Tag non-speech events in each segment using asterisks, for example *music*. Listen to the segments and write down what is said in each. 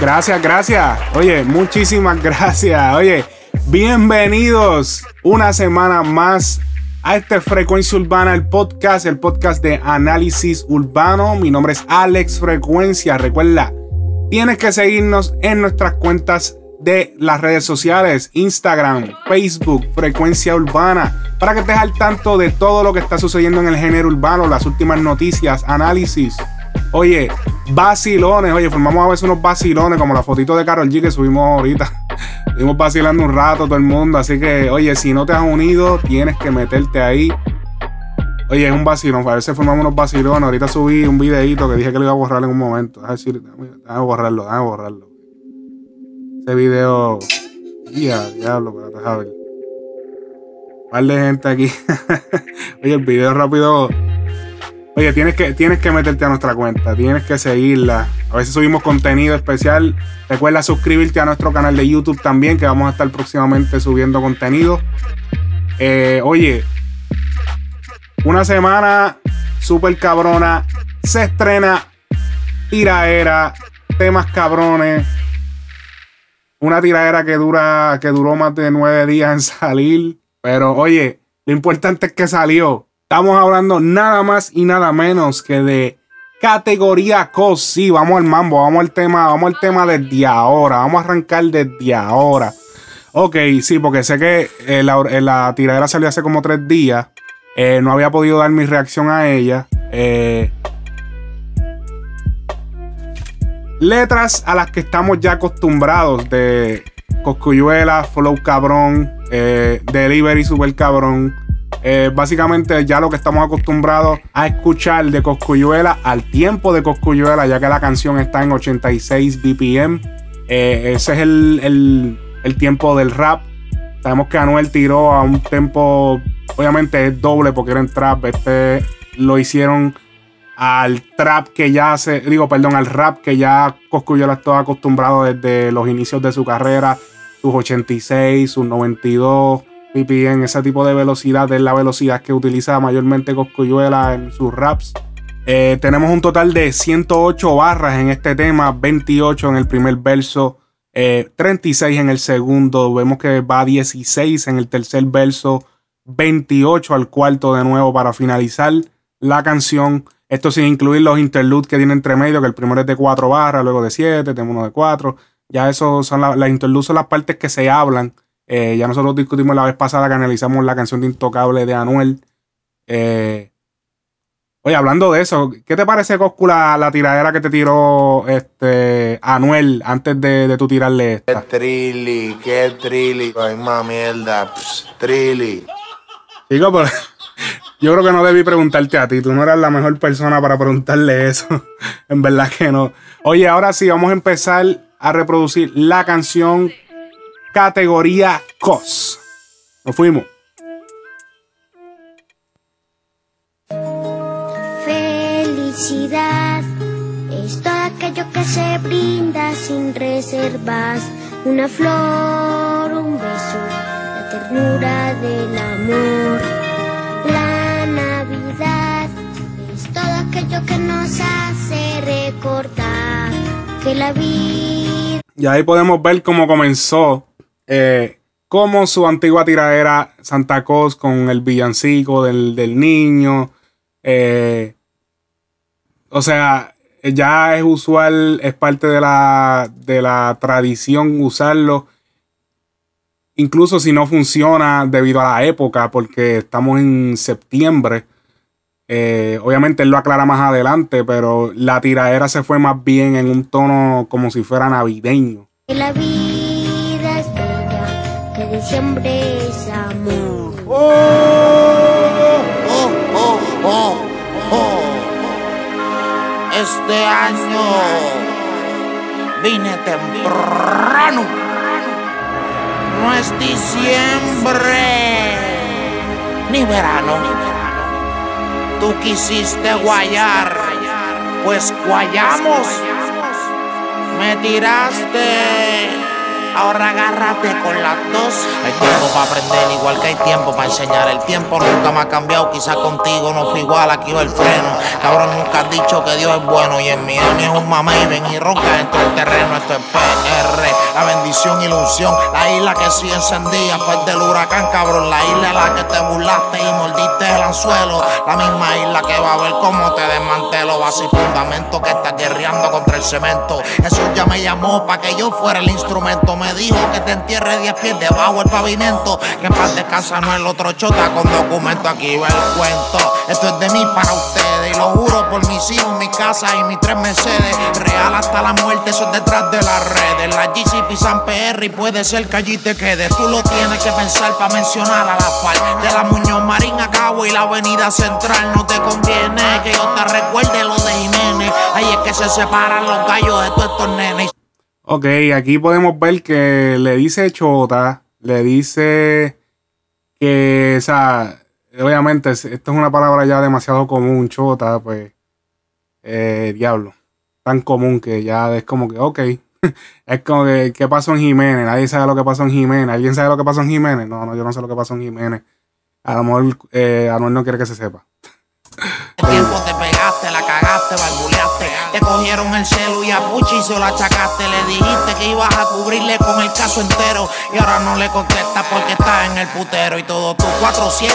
Gracias, gracias. Oye, muchísimas gracias. Oye, bienvenidos una semana más a este Frecuencia Urbana, el podcast, el podcast de análisis urbano. Mi nombre es Alex Frecuencia. Recuerda, tienes que seguirnos en nuestras cuentas de las redes sociales, Instagram, Facebook, Frecuencia Urbana, para que estés al tanto de todo lo que está sucediendo en el género urbano, las últimas noticias, análisis Oye, vacilones. Oye, formamos a veces unos vacilones, como la fotito de Carol G que subimos ahorita. *laughs* Estuvimos vacilando un rato todo el mundo. Así que, oye, si no te has unido, tienes que meterte ahí. Oye, es un vacilón. A veces formamos unos vacilones. Ahorita subí un videito que dije que lo iba a borrar en un momento. Déjame, decir, déjame borrarlo, déjame borrarlo. Ese video. Ya, diablo, pero déjame ver. Un par de gente aquí. *laughs* Oye, el video rápido Oye, tienes que, tienes que meterte a nuestra cuenta, tienes que seguirla. A veces subimos contenido especial. Recuerda suscribirte a nuestro canal de YouTube también, que vamos a estar próximamente subiendo contenido. Eh, oye, una semana súper cabrona. Se estrena tiraera, temas cabrones. Una tiraera que dura, que duró más de nueve días en *laughs* salir. Pero oye, lo importante es que salió. Estamos hablando nada más y nada menos que de categoría COS. Sí, vamos al mambo, vamos al tema, vamos al tema desde ahora. Vamos a arrancar desde ahora. Ok, sí, porque sé que eh, la, eh, la, tiradera salió hace como tres días. Eh, no había podido dar mi reacción a ella. letras a las que estamos ya acostumbrados de Coscuyuela, Flow Cabrón, Delivery Super Cabrón. Eh, básicamente ya lo que estamos acostumbrados a escuchar de Coscuyuela al tiempo de Coscuyuela, ya que la canción está en 86 BPM. Eh, ese es el, tiempo del rap. Sabemos que Anuel tiró a un tempo, obviamente es doble porque era en trap. Este lo hicieron al trap que ya se, digo, perdón, al rap que ya Coscuyuela estaba acostumbrado desde los inicios de su carrera, sus 86, sus 92 en ese tipo de velocidad es la velocidad que utiliza mayormente Coscuyuela en sus raps. Eh, tenemos un total de 108 barras en este tema, 28 en el primer verso, 36 eh, en el segundo, vemos que va 16 en el tercer verso, 28 al cuarto de nuevo para finalizar la canción. Esto sin incluir los interludes que tiene entre medio, que el primero es de 4 barras, luego de 7, tenemos uno de 4. Ya eso son las interludes son las partes que se hablan eh, ya nosotros discutimos la vez pasada que analizamos la canción de Intocable de Anuel. Eh, oye, hablando de eso, ¿qué te parece, Coscu, la, tiradera que te tiró este Anuel antes de, tu tirarle esta? Qué trilli, qué trilli, hay más mierda, trilli. Digo, pero *laughs* yo creo que no debí preguntarte a ti, tú no eras la mejor persona para preguntarle eso. *laughs* en verdad que no. Oye, ahora sí, vamos a empezar a reproducir la canción categoría COS. Nos fuimos. Felicidad es todo aquello que se brinda sin reservas. Una flor, un beso, la ternura del amor. La Navidad es todo aquello que nos hace recordar que la vida. Y ahí podemos ver cómo comenzó eh, como su antigua tiradera Santa Claus con el villancico del, niño. Eh, o sea, ya es usual, es parte de la, de la tradición usarlo. Incluso si no funciona debido a la época, porque estamos en septiembre. Eh, obviamente él lo aclara más adelante, pero la tiradera se fue más bien en un tono como si fuera navideño. Diciembre es amor. Oh, oh, oh, oh, Este año vine temprano. No es diciembre ni verano. Tú quisiste guayar, pues guayamos. Me tiraste Ahora agárrate con las dos. Hay tiempo para aprender, igual que hay tiempo para enseñar. El tiempo nunca me ha cambiado, quizás contigo no fue igual, aquí va el freno. Cabrón, nunca has dicho que Dios es bueno y en mi es un mamá y ven y ronca dentro del terreno. Esto es PR, la bendición, ilusión. La isla que sigue encendida después del huracán, cabrón. La isla en la que te burlaste y mordiste el anzuelo. La misma isla que va a ver cómo te desmantelo. Base y fundamento que está guerreando contra el cemento. Eso ya me llamó para que yo fuera el instrumento me dijo que te entierre 10 pies debajo del pavimento. Que en paz descansa no el otro chota con documento. Aquí va el cuento. Esto es de mí para ustedes. Y lo juro por mis hijos, mi casa y mis tres Mercedes. Real hasta la muerte, eso es detrás de las redes. La GCP San PR y puede ser que allí te quedes. Tú lo tienes que pensar para mencionar a la fal. De la Muñoz Marín a Cabo y la Avenida Central. No te conviene que yo te recuerde lo de Jiménez. Ahí es que se separan los gallos de todos estos nenes. Ok, aquí podemos ver que le dice chota, le dice que, o sea, obviamente, esto es una palabra ya demasiado común, chota, pues, eh, diablo, tan común que ya es como que, ok, *laughs* es como que, ¿qué pasó en Jiménez? Nadie sabe lo que pasó en Jiménez. ¿Alguien sabe lo que pasó en Jiménez? No, no, yo no sé lo que pasó en Jiménez. A lo mejor eh, Anuel no quiere que se sepa. El *laughs* tiempo te pegaste, la cagaste. Cogieron el celu y a Puchi se lo achacaste. Le dijiste que ibas a cubrirle con el caso entero. Y ahora no le contestas porque está en el putero. Y todo tus 4-7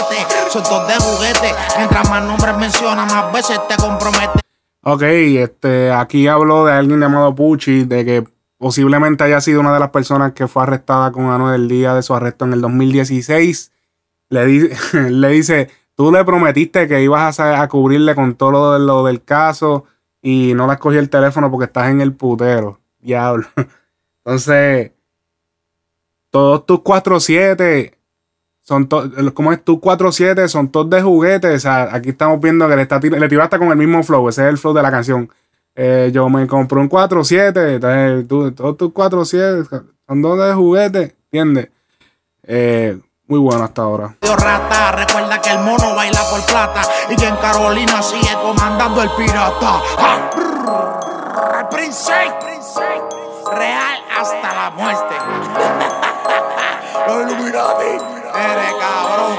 son todos de juguete. Mientras más nombres mencionas, más veces te compromete. Ok, este, aquí hablo de alguien llamado Puchi, de que posiblemente haya sido una de las personas que fue arrestada con Anuel el día de su arresto en el 2016. Le, *laughs* le dice, tú le prometiste que ibas a, cubrirle con todo lo, del caso y no le escogí el teléfono porque estás en el putero. Diablo. *laughs* Entonces, todos tus 4-7 son todos, como es tus 4-7 son todos de juguete. O sea, aquí estamos viendo que le, está le tiraste con el mismo flow. Ese es el flow de la canción. Eh, yo me compré un 4-7. Entonces, todos tus 4-7 son todos de juguete. ¿Entiendes? Eh, muy bueno hasta ahora. Rata, recuerda que el mono baila por plata y que en Carolina sigue comandando el pirata. El Prince, real hasta la muerte. *laughs* Los Illuminati, eres cabrón.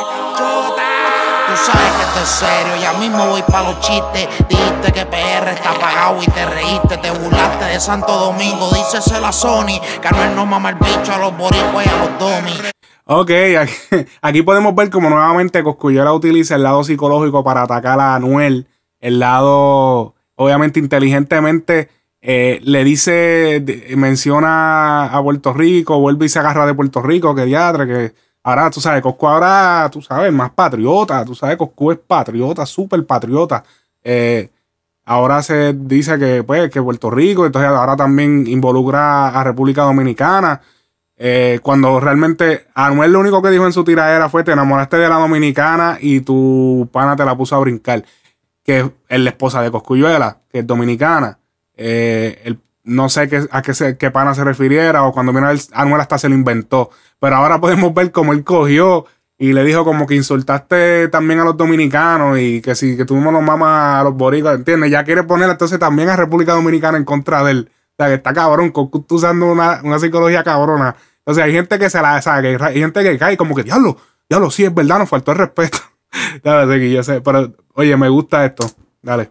Tú sabes que esto es serio, ya mismo voy pa' los chistes. Dijiste que PR está apagado y te reíste, te burlaste de Santo Domingo. Díceselo a Sony, que no no mama el bicho a los boricuas y a los domis. Ok, *laughs* aquí, podemos ver como nuevamente Coscuyuela utiliza el lado psicológico para atacar a Anuel. El lado, obviamente, inteligentemente eh, le dice, menciona a Puerto Rico, vuelve y se agarra de Puerto Rico, que diatre, que ahora, tú sabes, Coscu ahora, tú sabes, más patriota, tú sabes, Coscu es patriota, súper patriota. Eh, ahora se dice que, pues, que Puerto Rico, entonces ahora también involucra a República Dominicana. Eh, cuando realmente Anuel lo único que dijo en su tiradera fue te enamoraste de la dominicana y tu pana te la puso a brincar. Que es la esposa de Coscuyuela, que es dominicana. Eh, no sé qué, a qué, se, qué pana se refiriera o cuando vino Anuel hasta se lo inventó. Pero ahora *laughs* podemos ver cómo él cogió y le dijo como que insultaste también a los dominicanos y que si que no nos mamas a los boricuas, ¿entiendes? Ya quiere poner entonces también a República Dominicana en contra de él. O sea, que está cabrón, tú usando una, una psicología cabrona. O sea, hay gente que se la sabe, hay gente que cae como que, diablo, diablo, sí, es verdad, nos faltó el respeto. *laughs* Dale, yo sé, pero oye, me gusta esto. Dale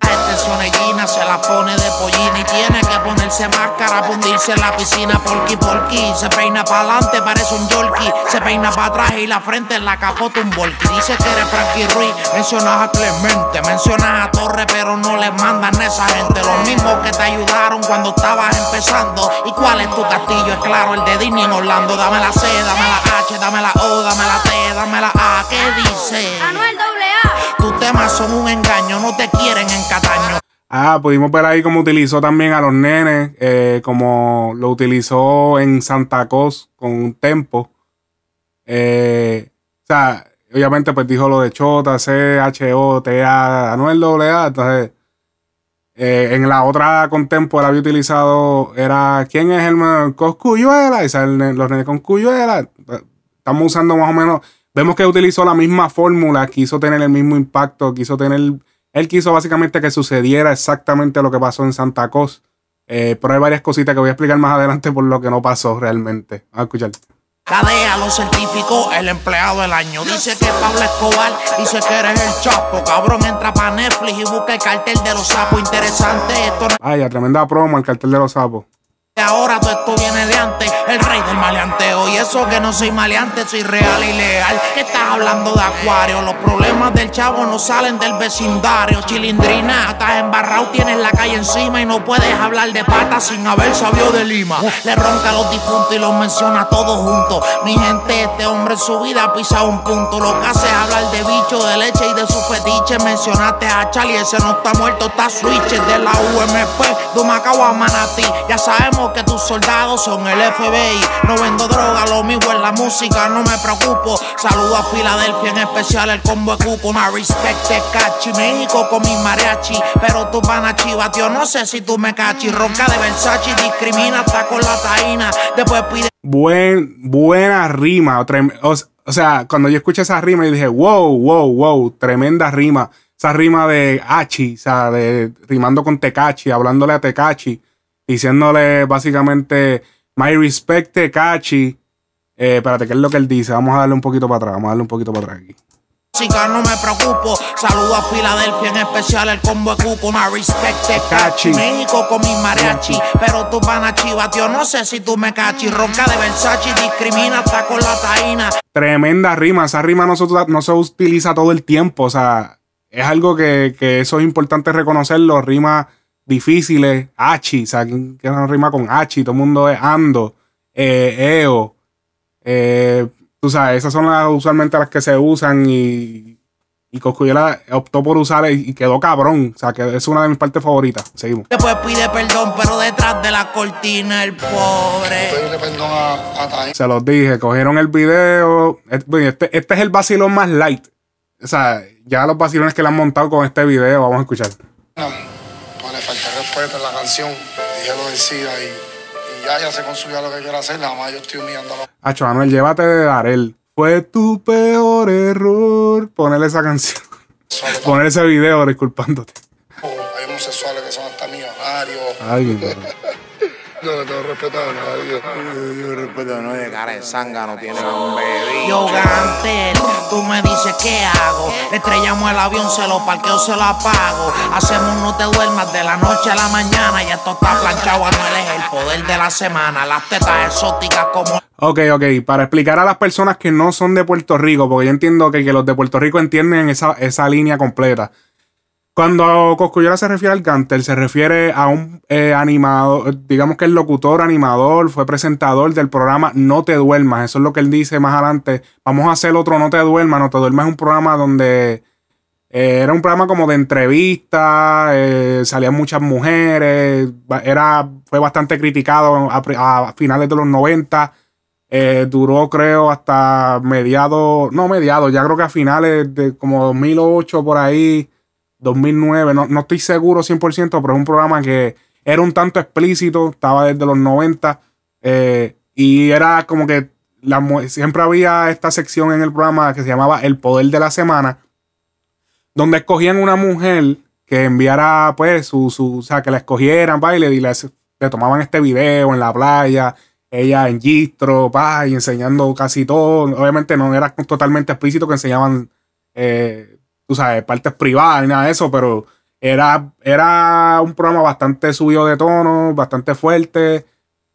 se la pone de pollina y tiene que ponerse máscara, hundirse en la piscina porqui porqui. Se peina para adelante, parece un yorkie. Se peina para atrás y la frente en la capota un volky. Dice que eres Frankie Ruiz, mencionas a Clemente, mencionas a Torre, pero no le mandan a esa gente. Los mismos que te ayudaron cuando estabas empezando. ¿Y cuál es tu castillo? Es claro, el de Disney en Orlando. Dame la C, dame la H, dame la O, dame la T, dame la A. ¿Qué dice? Anuel AA. Tus temas son un engaño, no te quieren en Cataño. Ah, pudimos ver ahí cómo utilizó también a los nenes, eh, como lo utilizó en Santa Cos con un tempo. Eh, o sea, obviamente pues dijo lo de Chota, C, H, O, T, A, Anuel A, entonces Eh, en la otra contempo él había utilizado, era, ¿quién es el Coscuyuela? Y salen los nenes con Cuyuela. Estamos usando más o menos, vemos que utilizó la misma fórmula, quiso tener el mismo impacto, quiso tener, él quiso básicamente que sucediera exactamente lo que pasó en Santa Cruz. Eh, pero hay varias cositas que voy a explicar más adelante por lo que no pasó realmente. Vamos a escuchar. Cadea lo certificó el empleado del año. Dice que Pablo Escobar dice que eres el chapo. Cabrón, entra para Netflix y busca el cartel de los sapos. Interesante esto. Vaya, tremenda promo, el cartel de los sapos. Ahora todo esto viene el rey del maleanteo. Y eso que no soy maleante, soy real y leal. ¿Qué estás hablando de acuario? Los problemas del chavo no salen del vecindario. Chilindrina, estás embarrado, tienes la calle encima y no puedes hablar de patas sin haber sabido de Lima. Le ronca a los difuntos y los menciona todos juntos. Mi gente, este hombre en su vida ha pisado un punto. Lo que hace es hablar de bicho, de leche y de su fetiche. Mencionaste a Charlie, ese no está muerto, está switch de la UMP, de Macao a Manatí. Ya sabemos que tus soldados son el FBI. No vendo droga, lo mismo en la música, no me preocupo. Saludo a Filadelfia, en especial el combo de cupo. My respect cachi, México con mi mariachi. Pero tu pana chiva, tío, no sé si tú me cachi. Ronca de Versace, discrimina hasta con la taína. Después pide. Buen, buena rima. O, o sea, cuando yo escuché esa rima, y dije, wow, wow, wow, tremenda rima. Esa rima de Hachi, o sea, de rimando con Tecachi, hablándole a Tecachi diciéndole básicamente, my respect Tekachi. Eh, espérate, ¿qué es lo que él dice? Vamos a darle un poquito para atrás, vamos a darle un poquito para atrás aquí. no me preocupo. Saludo a Filadelfia, en especial el combo de cupo. My respect Cachi. México con mi mariachi. Pero tu pana chiva, tío, no sé si tú me cachi. Ronca de Versace, discrimina hasta con la taína. Tremenda rima. Esa rima no se, no se utiliza todo el tiempo. O sea, es algo que, que eso es importante reconocerlo. Rima difíciles, Hachi, o sea, que no rima con Hachi, todo el mundo es Ando, eh, EO, eh, tú sabes, esas son las usualmente las que se usan y, y Coscuyela optó por usar y quedó cabrón, o sea, que es una de mis partes favoritas. Seguimos. Después pide perdón, pero detrás de la cortina el pobre. Se los dije, cogieron el video, este, este es el vacilón más light. O sea, ya los vacilones que le han montado con este video, vamos a escuchar. No respeto en la canción, dije lo decía y, y ya, ya se construyó lo que quiero hacer, nada más yo estoy los... Acho, Manuel, llévate de Darel. Fue tu peor error ponerle esa canción. Poner ese video disculpándote. hay homosexuales que son hasta millonarios. Ay, yo no tengo respeto a nadie. Yo respeto a nadie. Cara de sanga no tiene un bebé. Yo Gantel, tú me dices qué hago. estrellamos el avión, se lo parqueo, se lo apago. Hacemos no te duermas de la noche a la mañana. Y esto está planchado, Anuel es el poder de la semana. Las tetas exóticas como. Ok, ok, para explicar a las personas que no son de Puerto Rico, porque yo entiendo que, que los de Puerto Rico entienden esa, esa línea completa. Cuando Coscuyola se refiere al Gantel, se refiere a un eh, animador, digamos que el locutor, animador, fue presentador del programa No Te Duermas. Eso es lo que él dice más adelante. Vamos a hacer otro No Te Duermas. No Te Duermas es un programa donde eh, era un programa como de entrevista, eh, salían muchas mujeres, era, fue bastante criticado a, finales de los 90. duró creo hasta mediados, no mediados, ya creo que a finales de como 2008 por ahí 2009, no, no estoy seguro 100%, pero es un programa que era un tanto explícito, estaba desde los 90 eh, y era como que siempre había esta sección en el programa que se llamaba El Poder de la Semana, donde escogían una mujer que enviara, pues, su, su o sea, que la escogieran, baile y le, le, tomaban este video en la playa, ella en gistro, pa, y enseñando casi todo. Obviamente no era totalmente explícito que enseñaban eh, tú sabes, partes privadas ni nada de eso, pero era, era un programa bastante subido de tono, bastante fuerte.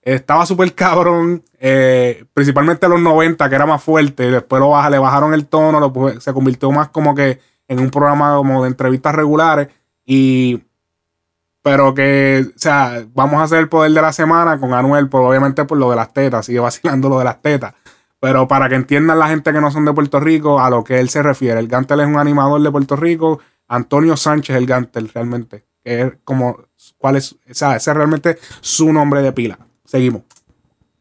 Estaba súper *laughs* cabrón, eh, principalmente en los 90, que era más fuerte. Después lo baja, le bajaron el tono, lo, se convirtió más como que en un programa como de entrevistas regulares. Y. Pero que, o sea, vamos a hacer el poder de la semana con Anuel, pues obviamente por lo de las tetas, sigue *laughs* vacilando lo de las tetas. Pero para que entiendan la gente que no son de Puerto Rico a lo que él se refiere. El Gantel es un animador de Puerto Rico. Antonio Sánchez el Gantel realmente. Que es como, ¿cuál es? O sea, ese es realmente su nombre de pila. Seguimos.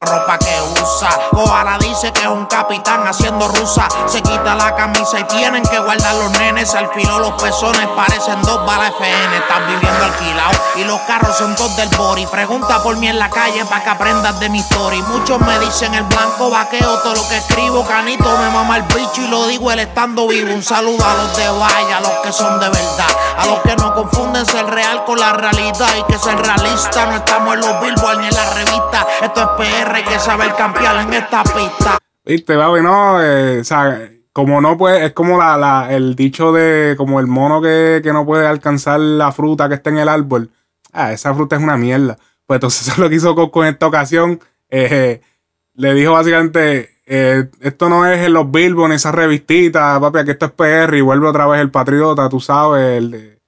Ropa que usa. Koala dice que es un capitán haciendo rusa. Se quita la camisa y tienen que guardar los nenes. Al filo los pezones parecen dos balas FN. Están viviendo alquilado y los carros son dos del bori. Pregunta por mí en la calle para que aprendas de mi historia. Muchos me dicen el blanco vaqueo, todo lo que escribo. Canito me mama el bicho y lo digo el estando vivo. Un saludo a los de vaya, a los que son de verdad. A los que no confunden ser real con la realidad y que ser realista. No estamos en los billboards ni en la revista. Esto es PR, hay que saber en esta pista. Viste, papi, no, eh, o sea, como no puede, es como la, la, el dicho de como el mono que, que no puede alcanzar la fruta que está en el árbol. Ah, esa fruta es una mierda. Pues entonces *laughs* eso es lo que hizo Coco en esta ocasión. Eh, le dijo básicamente, eh, esto no es en los Billboard, esa revistita, papi, aquí esto es PR y vuelve otra vez el patriota, tú sabes, el de...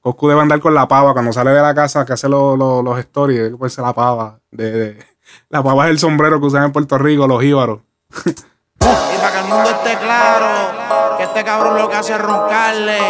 Coscu debe andar con la pava cuando sale de la casa que hace los, los, los stories, debe ponerse la pava. De, de- la pava es el sombrero que usan en Puerto Rico, los íbaros. *laughs* Mundo esté claro, que este cabrón lo que hace es roncarle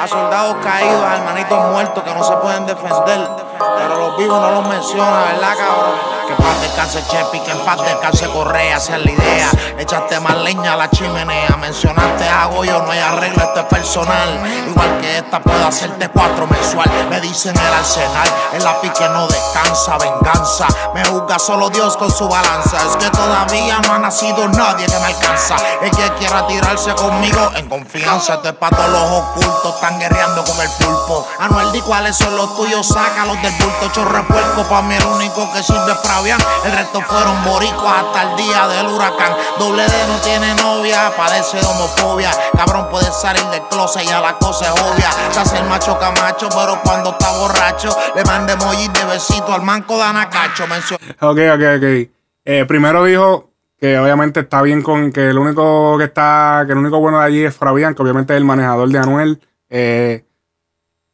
a soldados caídos, a hermanitos muertos que no se pueden defender. Pero los vivos no los menciona, ¿verdad, cabrón? Que en paz descanse Chepi, que en paz descanse Correa, esa es la idea. Echaste más leña a la chimenea, mencionaste a Goyo, no hay arreglo, esto es personal. Igual que esta puedo hacerte cuatro mensual. Me dicen el arsenal, el lápiz que no descansa, venganza. Me juzga solo Dios con su balanza. Es que todavía no ha nacido nadie que me alcanza. El que quiera tirarse conmigo en confianza. Para todos los ocultos, están guerreando con el pulpo. Anuel, di cuáles son los tuyos, sácalos del bulto. Chorre puerco, pa' mí el único que sirve es Fabián. El resto fueron boricuas hasta el día del huracán. Doble D no tiene novia, padece de homofobia. Cabrón puede salir del closet y ya la cosa es obvia. Se hace el macho camacho, pero cuando está borracho, le manda emojis de besito al manco de Anacacho. Mencionó Ok, ok, ok. Eh, primero dijo que obviamente está bien con que el único que está, que el único bueno de allí es Fabián, que obviamente es el manejador de Anuel. Eh,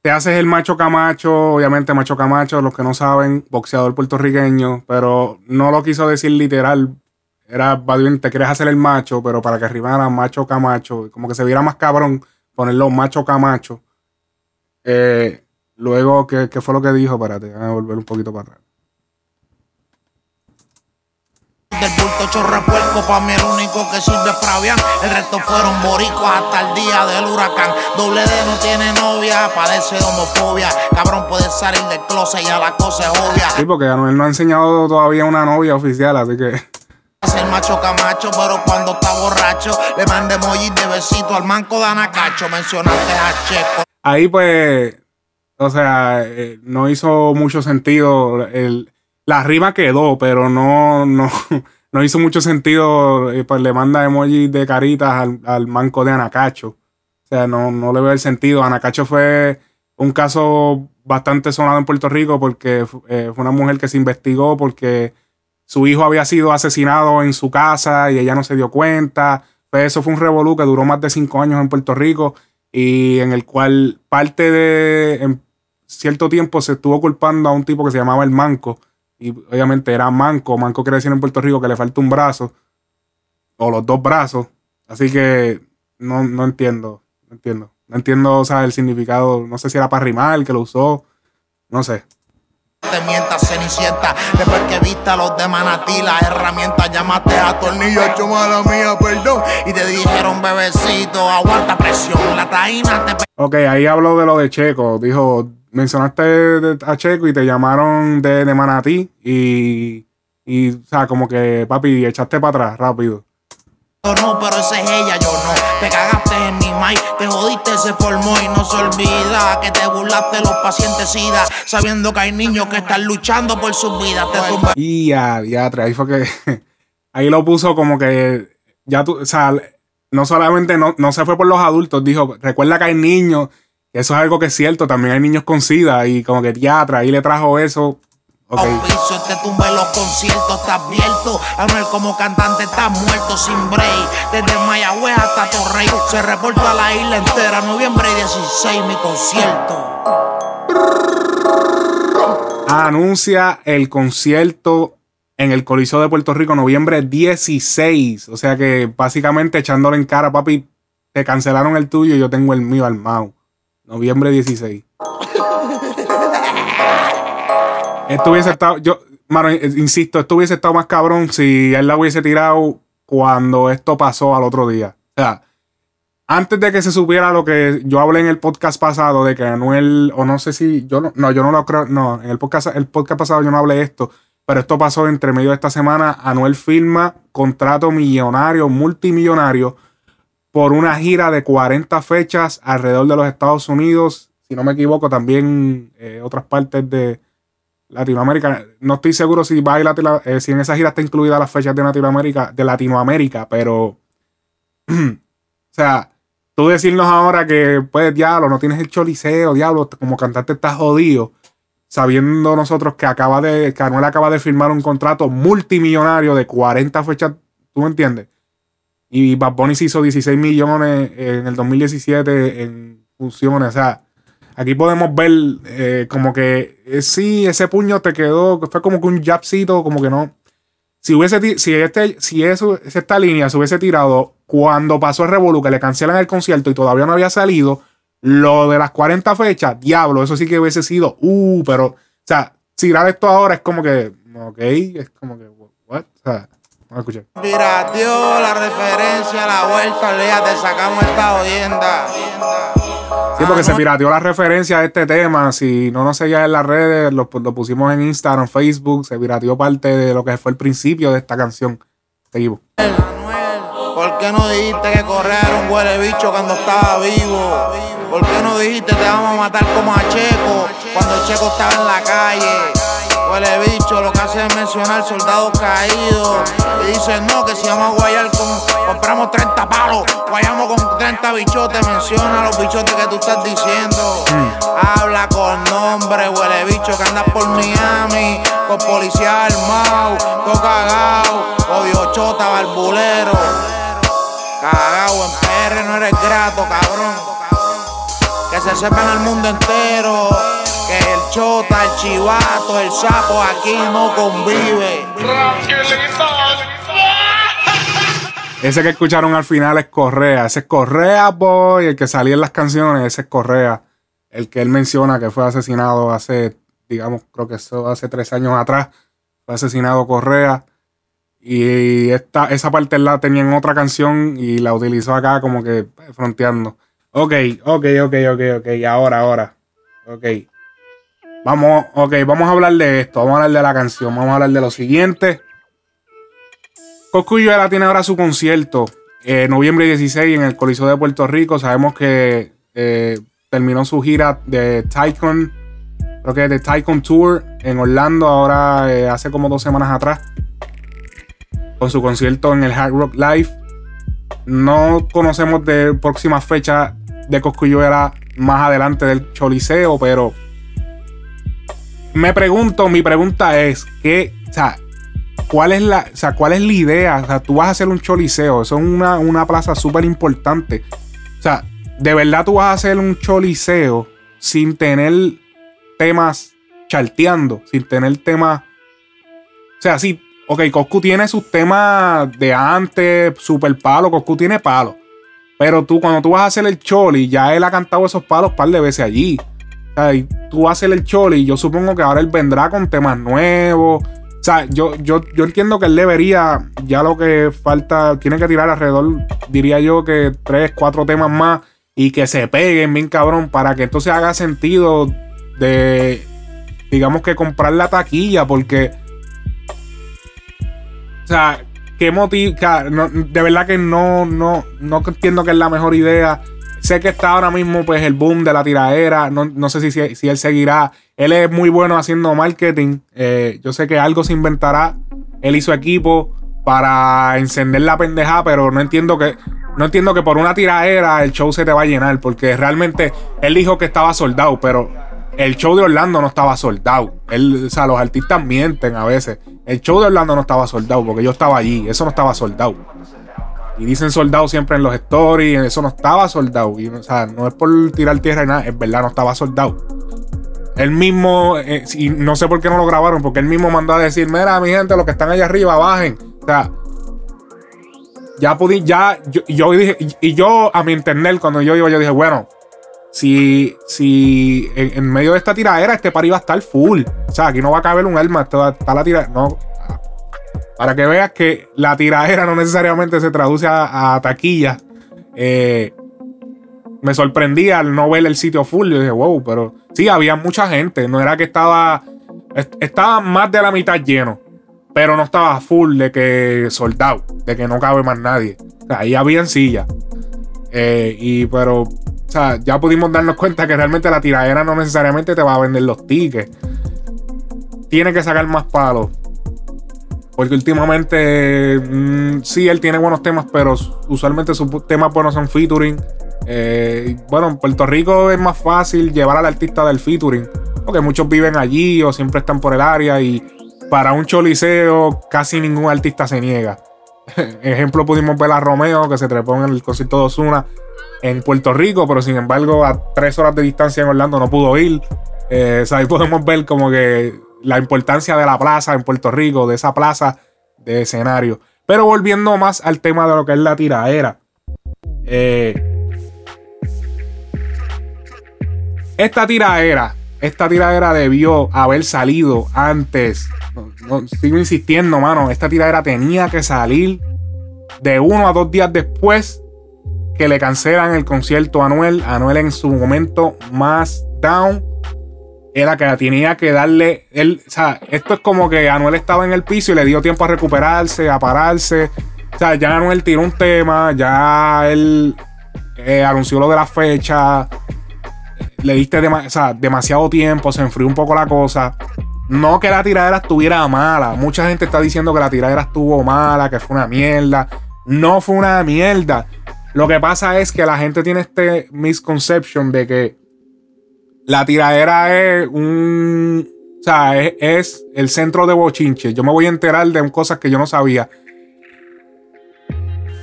te haces el macho Camacho, obviamente macho Camacho, los que no saben, boxeador puertorriqueño, pero no lo quiso decir literal. Era, te quieres hacer el macho, pero para que rimara macho Camacho, como que se viera más cabrón, ponerlo macho Camacho. Eh, luego, ¿qué, qué fue lo que dijo? Espérate, voy a volver un poquito para atrás. Del bulto chorre puerco, pa' mí el único que sirve es Fabián. El resto fueron boricuas hasta el día del huracán. Doble D no tiene novia, padece de homofobia. Cabrón puede salir del closet y ya la cosa es obvia. Sí, porque Anuel no ha enseñado todavía una novia oficial, así que. Es el macho camacho, pero cuando está borracho, le manda emojis de besito al manco de Anacacho. Mencionaste a Checo. Ahí, pues. O sea, eh, no hizo mucho sentido. El, la rima quedó, pero no, no, *laughs* no hizo mucho sentido. eh, pues le manda emojis de caritas al, al manco de Anacacho. O sea, no, no le veo el sentido. Anacacho fue un caso bastante sonado en Puerto Rico porque eh, fue una mujer que se investigó porque su hijo había sido asesinado en su casa y ella no se dio cuenta. Eso fue un revolú que duró más de cinco años en Puerto Rico y en el cual parte de en cierto tiempo se estuvo culpando a un tipo que se llamaba el Manco y obviamente era Manco. Manco quiere decir en Puerto Rico que le falta un brazo o los dos brazos. Así que no, no entiendo, no entiendo. No entiendo, o sea, el significado. No sé si era para rimar, que lo usó. No sé. te mientas, cenicienta. Después que viste a los de Manatí, las herramientas llamaste a tornillo, hecho mala mía, perdón. Y te dijeron, bebecito, aguanta presión. La taína te Ok, ahí habló de lo de Checo. Dijo, mencionaste de- a Checo y te llamaron de, de Manatí y, y, o sea, como que, papi, echaste para atrás rápido. no, pero esa es ella, yo no. Te cagaste en mi maíz, te jodiste, se formó y no se olvida que te burlaste de los pacientes SIDA, sabiendo que hay niños que están luchando por sus vidas. Te tumba Y ya, ya, ahí fue que, *laughs* ahí lo puso como que, ya tú, o sea, no solamente no, no se fue por los adultos, dijo, recuerda que hay niños, eso es algo que es cierto, también hay niños con SIDA y como que ya, ahí le trajo eso. Ok. a un piso, te tumba en los conciertos, estás abierto. Anuel como cantante estás muerto sin break. Desde Mayagüez hasta Torrey, se reporta a la isla entera. Noviembre 16, mi concierto. anuncia el concierto en el Coliseo de Puerto Rico noviembre 16. O sea que básicamente echándole en cara, papi, te cancelaron el tuyo y yo tengo el mío armado. Noviembre 16. Esto hubiese estado, yo, mano, eh, insisto, esto hubiese estado más cabrón si él la hubiese tirado cuando esto pasó al otro día. O sea, antes de que se supiera lo que yo hablé en el podcast pasado de que Anuel, o no sé si, yo no, no yo no lo creo, no, en el podcast, el podcast pasado yo no hablé de esto, pero esto pasó entre medio de esta semana. Anuel firma contrato millonario, multimillonario, por una gira de 40 fechas alrededor de los Estados Unidos. Si no me equivoco, también eh, otras partes de Latinoamérica. No estoy seguro si va a eh, si en esa gira está incluida las fechas de Latinoamérica, de Latinoamérica, pero. *clears throat* o sea, tú decirnos ahora que, pues, diablo, no tienes el choliseo, diablo, como cantante estás jodido sabiendo nosotros que acaba de, que Anuel acaba de firmar un contrato multimillonario de 40 fechas, ¿tú me entiendes? Y Bad Bunny se hizo 16 millones en el 2017 en funciones, o sea, aquí podemos ver eh, como que eh, sí, ese puño te quedó, fue como que un jabcito, como que no. Si hubiese, si este, si eso, esta línea se hubiese tirado cuando pasó el Revolu, que le cancelan el concierto y todavía no había salido, lo de las 40 fechas, diablo, eso sí que hubiese sido, uh, pero, o sea, tirar esto ahora es como que, ok, es como que, what, o sea, a escuchar. Pirateó la referencia, la vuelta, te sacamos esta oyenda. Sí, porque se pirateó la referencia a este tema. Si no nos seguías en las redes, lo, lo, pusimos en Instagram, Facebook. Se pirateó parte de lo que fue el principio de esta canción. Seguimos. ¿Por qué no dijiste que Correa era un huele bicho cuando estaba vivo? ¿Por qué no dijiste te vamos a matar como a Checo cuando Checo estaba en la calle? Huele bicho, lo que hace es mencionar soldados caídos. Y dicen no, que si vamos a guayar con, compramos 30 palos, guayamos con 30 bichotes, menciona los bichotes que tú estás diciendo. Habla con nombre, huele bicho, que andas por Miami, con policía armado, todo cagado, odio chota, barbulero. Cagao en PR no eres grato, cabrón. Que se sepa en el mundo entero que el chota, el chivato, el sapo aquí no convive. *laughs* Ese que escucharon al final es Correa. Ese es Correa, boy. El que salía en las canciones, ese es Correa. El que él menciona que fue asesinado hace, digamos, creo que eso hace tres años atrás. Fue asesinado Correa. Y esta, esa parte la tenía en otra canción y la utilizó acá como que fronteando. Ok, ok, ok, ok, ok. Ahora, ahora. Ok. Vamos, ok, vamos a hablar de esto. Vamos a hablar de la canción. Vamos a hablar de lo siguiente. Coscuyuela tiene ahora su concierto. Eh, noviembre 16 en el Coliseo de Puerto Rico. Sabemos que eh, terminó su gira de Tycoon. Creo que de Tycoon Tour en Orlando. Ahora eh, hace como dos semanas atrás con su concierto en el Hard Rock Live. No conocemos de próxima fecha de Cosculluela más adelante del Choliseo, pero me pregunto, mi pregunta es, ¿qué, o sea, ¿cuál es la, o sea, cuál es la idea? O sea, tú vas a hacer un Choliseo, eso es una, una plaza súper importante. O sea, de verdad tú vas a hacer un Choliseo sin tener temas charteando, sin tener temas... O sea, sí, Ok, Coscu tiene sus temas de antes, super palo. Coscu tiene palo. Pero tú, cuando tú vas a hacer el choli, ya él ha cantado esos palos un par de veces allí. Tú vas a hacer el choli, y yo supongo que ahora él vendrá con temas nuevos. O sea, yo, yo, yo entiendo que él debería, ya lo que falta, tiene que tirar alrededor, diría yo que tres, cuatro temas más y que se peguen bien cabrón para que esto se haga sentido de, digamos que comprar la taquilla, porque o sea, qué motivo. de verdad que no, no, no entiendo que es la mejor idea. Sé que está ahora mismo pues el boom de la tiradera. No, sé si, si, él seguirá. Él es muy bueno haciendo marketing. Eh, yo sé que algo se inventará. Él y su equipo para encender la pendeja, pero no entiendo que. No entiendo que por una tiradera el show se te va a llenar. Porque realmente él dijo que estaba soldado, pero el show de Orlando no estaba soldado. Él, o sea, los artistas mienten a veces. El show de Orlando no estaba soldado porque yo estaba allí. Eso no estaba soldado. Y dicen soldado siempre en los stories. Eso no estaba soldado. O sea, no es por tirar tierra y nada. Es verdad, no estaba soldado. Él mismo, eh, y no sé por qué no lo grabaron, porque él mismo mandó a decir: Mira, mi gente, los que están allá arriba, bajen. O sea, ya pude, ya, yo, dije, y yo a mi internet, cuando yo iba, yo dije, bueno, si, si en, medio de esta tiradera este par iba a estar full. O sea, aquí no va a caber un arma, está, la tiradera. No, para que veas que la tiradera no necesariamente se traduce a, a taquilla. Eh, me sorprendía al no ver el sitio full. Yo dije, wow, pero sí, había mucha gente. No era que estaba. est- Estaba más de la mitad lleno. Pero no estaba full de que soldado. De que no cabe más nadie. Ahí había sillas. Eh, y pero. Ya pudimos darnos cuenta que realmente la tiradera no necesariamente te va a vender los tickets. Tiene que sacar más palos. Porque últimamente, mm, sí, él tiene buenos temas, pero usualmente sus temas buenos son featuring. Eh, bueno, en Puerto Rico es más fácil llevar al artista del featuring, porque muchos viven allí o siempre están por el área y para un choliseo casi ningún artista se niega. *laughs* Ejemplo, pudimos ver a Romeo que se trepó en el concierto de Ozuna en Puerto Rico, pero sin embargo a tres horas de distancia en Orlando no pudo ir. Eh, o sea, ahí podemos ver como que la importancia de la plaza en Puerto Rico, de esa plaza de escenario. Pero volviendo más al tema de lo que es la tiraera. Eh, esta tiraera, esta tiraera debió haber salido antes. Sigo insistiendo, mano. Esta tiradera tenía que salir de uno a dos días después que le cancelan el concierto a Anuel. Anuel en su momento más down era que tenía que darle. Él, o sea, esto es como que Anuel estaba en el piso y le dio tiempo a recuperarse, a pararse. O sea, ya Anuel tiró un tema, ya él eh, anunció lo de la fecha. Le diste demasiado tiempo, se enfrió un poco la cosa. No que la tiradera estuviera mala. Mucha gente está diciendo que la tiradera estuvo mala, que fue una mierda. No fue una mierda. Lo que pasa es que la gente tiene este misconception de que la tiradera es un. O sea, es, el centro de bochinche. Yo me voy a enterar de cosas que yo no sabía.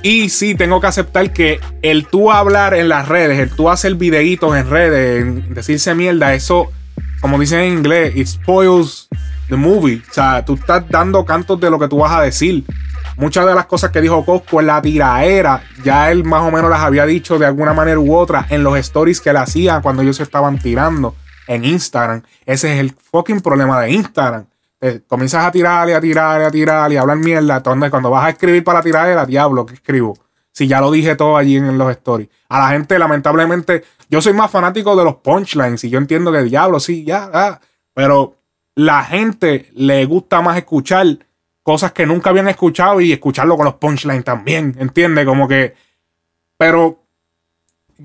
Y sí, tengo que aceptar que el tú hablar en las redes, el tú hacer videitos en redes, decirse mierda, eso, como dicen en inglés, it spoils the movie. O sea, tú estás dando cantos de lo que tú vas a decir. Muchas de las cosas que dijo Cosco en la tiraera, ya él más o menos las había dicho de alguna manera u otra en los stories que él hacía cuando ellos se estaban tirando en Instagram. Ese es el fucking problema de Instagram. Eh, comienzas a tirarle, a tirarle, a tirarle, a hablar mierda. Entonces, cuando vas a escribir para la tiradera, diablo, ¿qué escribo? Si ya lo dije todo allí en los stories. A la gente, lamentablemente, yo soy más fanático de los punchlines y yo entiendo que diablo, sí, ya, ah. Pero la gente le gusta más escuchar cosas que nunca habían escuchado y escucharlo con los punchlines también, ¿entiendes? Como que. Pero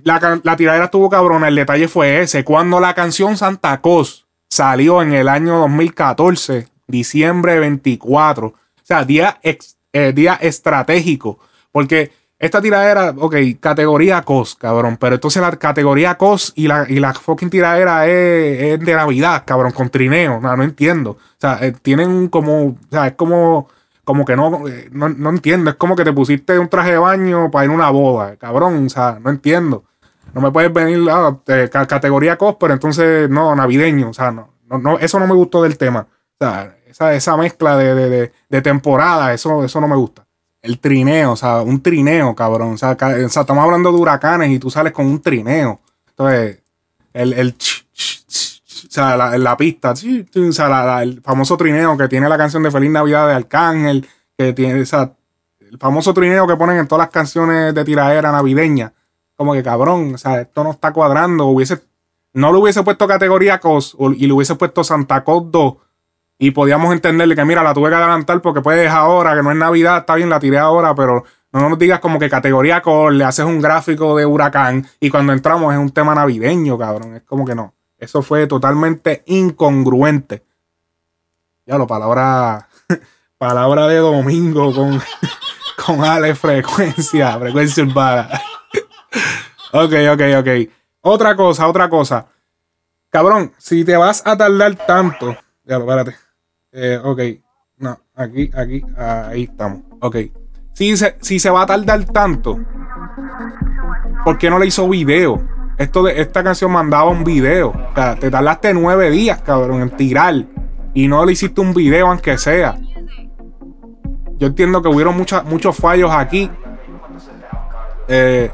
la, la tiradera estuvo cabrona. El detalle fue ese. Cuando la canción Santa Cos salió en el año 2014, diciembre 24. O sea, día, ex- eh, día estratégico. Porque esta tiradera, ok, categoría COS, cabrón. Pero entonces la categoría COS y la, y la fucking tiradera es, es de Navidad, cabrón, con trineo. No, no entiendo. O sea, eh, tienen como. O sea, es como. Como que no, eh, no, no entiendo. Es como que te pusiste un traje de baño para ir a una boda, cabrón. O sea, no entiendo. No me puedes venir a categoría COS, pero entonces no, navideño. O sea, no, no, no, eso no me gustó del tema. O sea, esa, esa mezcla de, de, de, de temporada, eso, eso no me gusta. El trineo, o sea, un trineo, cabrón. O sea, estamos hablando de huracanes y tú sales con un trineo. Entonces, el, el ch- ch- ch- o sea, la, la pista, o sea, el famoso trineo que tiene la canción de Feliz Navidad de Arcángel, que tiene, o sea, el famoso trineo que ponen en todas las canciones de tiradera navideña. Como que cabrón, o sea, esto no está cuadrando. Hubiese, no le hubiese puesto categoría COS y le hubiese puesto Santa Cos 2 y podíamos entenderle que mira, la tuve que adelantar porque puedes ahora, que no es Navidad, está bien, la tiré ahora, pero no nos digas como que categoría COS, le haces un gráfico de huracán y cuando entramos es un tema navideño, cabrón. Es como que no. Eso fue totalmente incongruente. Ya lo, palabra, *laughs* palabra de domingo con, *laughs* con Ale Frecuencia, frecuencia urbana. *laughs* ok, ok, ok. Otra cosa, otra cosa. Cabrón, si te vas a tardar tanto. Ya lo, espérate. Eh, ok. No, aquí, aquí, ahí estamos. Ok. Si se, si se va a tardar tanto, ¿por qué no le hizo video? Esto de esta canción mandaba un video. O sea, te tardaste nueve días, cabrón, en tirar. Y no le hiciste un video, aunque sea. Yo entiendo que hubieron mucha- muchos fallos aquí. Eh,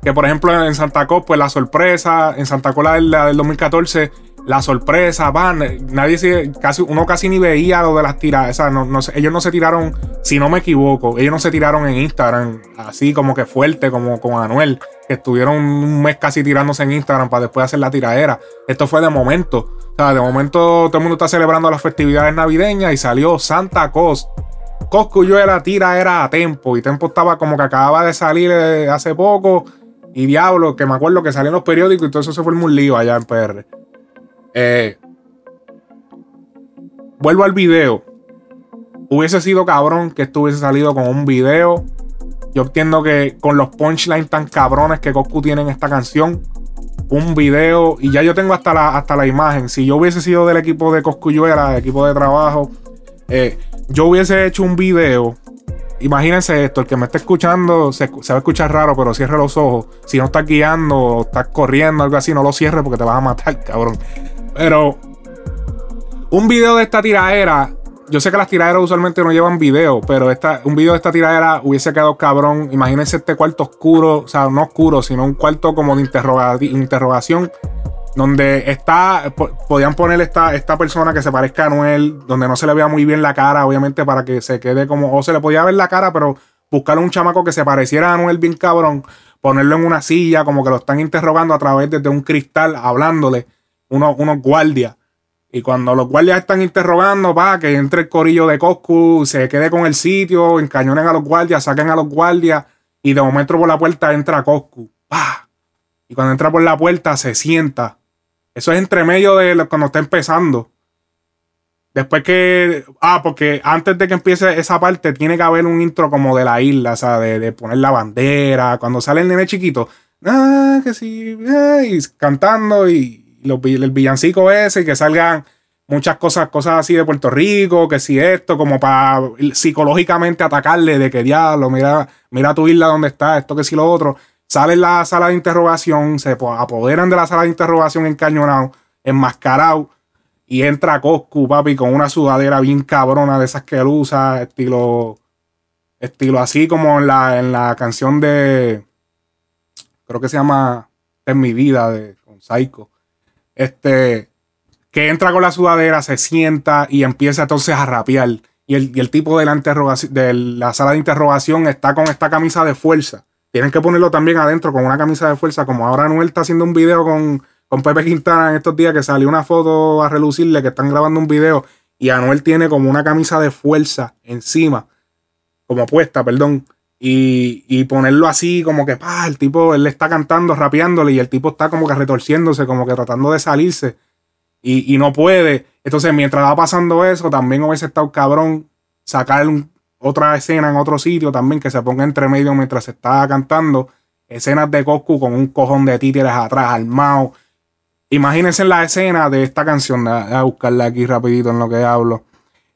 Que por ejemplo en Santa Cruz, pues la sorpresa, en Santa Cruz la del, 2014, la sorpresa, van, nadie se, casi, uno casi ni veía lo de las tiradas, no, ellos no se tiraron, si no me equivoco, ellos no se tiraron en Instagram, así como que fuerte, como con Anuel, que estuvieron un mes casi tirándose en Instagram para después hacer la tiradera. Esto fue de momento, o sea, de momento todo el mundo está celebrando las festividades navideñas y salió Santa yo era tira era a Tempo y Tempo estaba como que acababa de salir eh, hace poco y Diablo, que me acuerdo que salió en los periódicos y todo eso se fue un lío allá en PR. Eh, vuelvo al video. Hubiese sido cabrón que estuviese salido con un video. Yo entiendo que con los punchlines tan cabrones que Coscu tiene en esta canción, un video, y ya yo tengo hasta la, hasta la imagen. Si yo hubiese sido del equipo de Coscuyuela, equipo de trabajo, eh, yo hubiese hecho un video. Imagínense esto, el que me está escuchando se, va a escuchar raro, pero cierre los ojos. Si no estás guiando o estás corriendo, algo así, no lo cierres porque te vas a matar, *laughs* cabrón. Pero un video de esta tiradera, yo sé que las tiraderas usualmente no llevan video, pero esta, un video de esta tiradera hubiese quedado cabrón. Imagínense este cuarto oscuro, o sea, no oscuro, sino un cuarto como de interrogación donde está, podían poner esta, esta persona que se parezca a Noel, donde no se le vea muy bien la cara, obviamente, para que se quede como, o se le podía ver la cara, pero buscar un chamaco que se pareciera a Noel bien cabrón, ponerlo en una silla, como que lo están interrogando a través de, un cristal, hablándole, unos, unos guardias. Y cuando los guardias están interrogando, para que entre el corillo de Coscu, se quede con el sitio, encañonen a los guardias, saquen a los guardias, y de momento por la puerta entra Coscu. ¡Pah! Y cuando entra por la puerta se sienta eso es entre medio de cuando está empezando. Después que. Ah, porque antes de que empiece esa parte, tiene que haber un intro como de la isla, o sea, de, poner la bandera. Cuando sale el nene chiquito, ah, que sí, y cantando y, el villancico ese, que salgan muchas cosas, cosas así de Puerto Rico, que si esto, como para psicológicamente atacarle de que diablo, mira, mira tu isla donde está, esto que si lo otro. Sale en la sala de interrogación, se apoderan de la sala de interrogación encañonado, enmascarado, y entra Coscu, papi, con una sudadera bien cabrona de esas que usa, estilo, estilo así como en la, en la canción de, creo que se llama En mi vida, de con Psycho. Este, que entra con la sudadera, se sienta y empieza entonces a rapear. Y el, y el tipo de la, sala de interrogación está con esta camisa de fuerza tienen que ponerlo también adentro con una camisa de fuerza, como ahora Anuel está haciendo un video con, con Pepe Quintana en estos días que salió una foto a relucirle que están grabando un video y Anuel tiene como una camisa de fuerza encima, como puesta, perdón. Y, ponerlo así, como que, pa, el tipo, él le está cantando, rapeándole, y el tipo está como que retorciéndose, como que tratando de salirse, y, y no puede. Entonces, mientras va pasando eso, también hubiese estado cabrón sacar otra escena en otro sitio también que se ponga entre medio mientras se está cantando. Escenas de Coscu con un cojón de títeres atrás, armado. Imagínense la escena de esta canción. Voy a buscarla aquí rapidito en lo que hablo.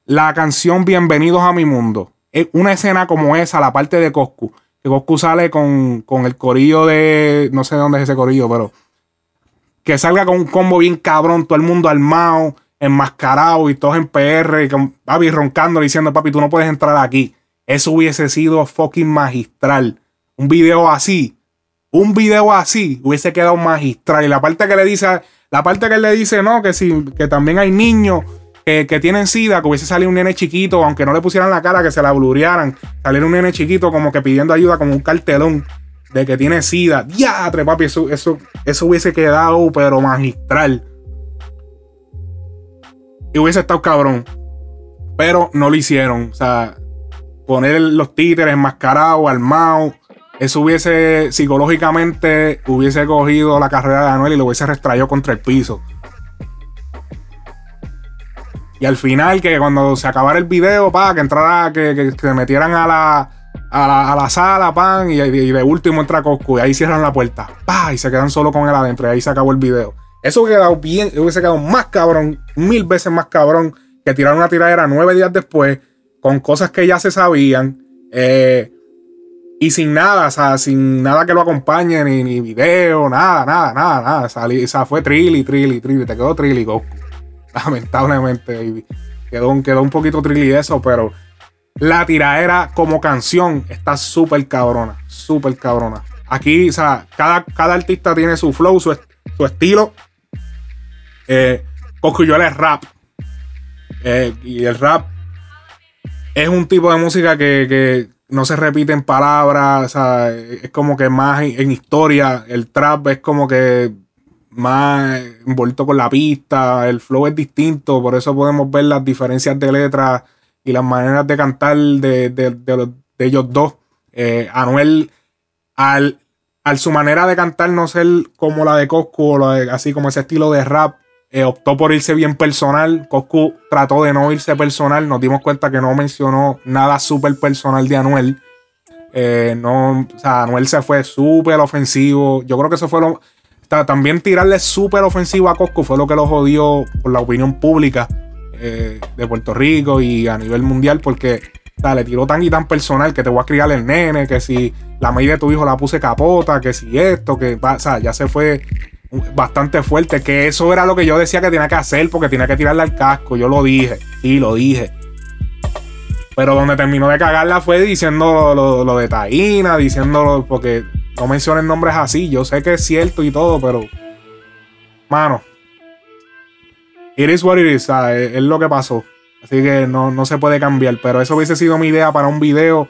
La canción Bienvenidos a mi mundo. Es una escena como esa, la parte de Coscu. Que Coscu sale con, con el corillo de. No sé dónde es ese corillo, pero. Que salga con un combo bien cabrón, todo el mundo armado enmascarado y todos en PR y con papi roncando diciendo, papi, tú no puedes entrar aquí. Eso hubiese sido fucking magistral. Un video así, un video así hubiese quedado magistral. Y la parte que le dice, la parte que él le dice, no, que sí, que también hay niños que, tienen sida, que hubiese salido un nene chiquito, aunque no le pusieran la cara, que se la blurearan. Salir un nene chiquito como que pidiendo ayuda, como un cartelón de que tiene sida. Diatre, papi, eso, eso, eso hubiese quedado, pero magistral. Y hubiese estado cabrón. Pero no lo hicieron. O sea, poner los títeres enmascarados, armados. Eso hubiese, psicológicamente, hubiese cogido la carrera de Anuel y lo hubiese restraído contra el piso. Y al final, que cuando se acabara el video, pa, que entrara, que, se metieran a la, a la, sala, pan, y, de último entra Coscu, y ahí cierran la puerta, pa, y se quedan solo con él adentro, y ahí se acabó el video. Eso quedado bien, hubiese quedado más cabrón, mil veces más cabrón que tirar una tiradera nueve días después con cosas que ya se sabían eh, y sin nada, o sea, sin nada que lo acompañe, ni, ni video, nada, nada, nada, nada. O sea, fue trilly, trilly, trilly, te quedó trilly, go. *laughs* Lamentablemente, baby. Quedó, quedó un poquito trilly eso, pero la tiradera como canción está súper cabrona, súper cabrona. aquí, o sea, cada, cada artista tiene su flow, su, su estilo. Eh, yo es rap. Eh, y el rap es un tipo de música que, no se repite en palabras, o sea, es como que más en, historia. El trap es como que más envuelto con la pista, el flow es distinto, por eso podemos ver las diferencias de letras y las maneras de cantar de, de, ellos dos. Eh, Anuel, al, al, su manera de cantar no ser como la de Coscu, así como ese estilo de rap, eh, optó por irse bien personal. Coscu trató de no irse personal. Nos dimos cuenta que no mencionó nada súper personal de Anuel. Eh, no, o Anuel se fue súper ofensivo. Yo creo que eso fue lo. También tirarle súper ofensivo a Coscu fue lo que lo jodió por la opinión pública eh, de Puerto Rico y a nivel mundial, porque le tiró tan y tan personal que te voy a criar el nene, que si la medida de tu hijo la puse capota, que si esto, que ya se fue bastante fuerte, que eso era lo que yo decía que tenía que hacer porque tenía que tirarle al casco, yo lo dije, sí, lo dije. Pero donde terminó de cagarla fue diciendo lo, de Taína, diciendo, porque no mencionen nombres así, yo sé que es cierto y todo, pero, mano, it is what it is, es, lo que pasó. Así que no, no se puede cambiar, pero eso hubiese sido mi idea para un video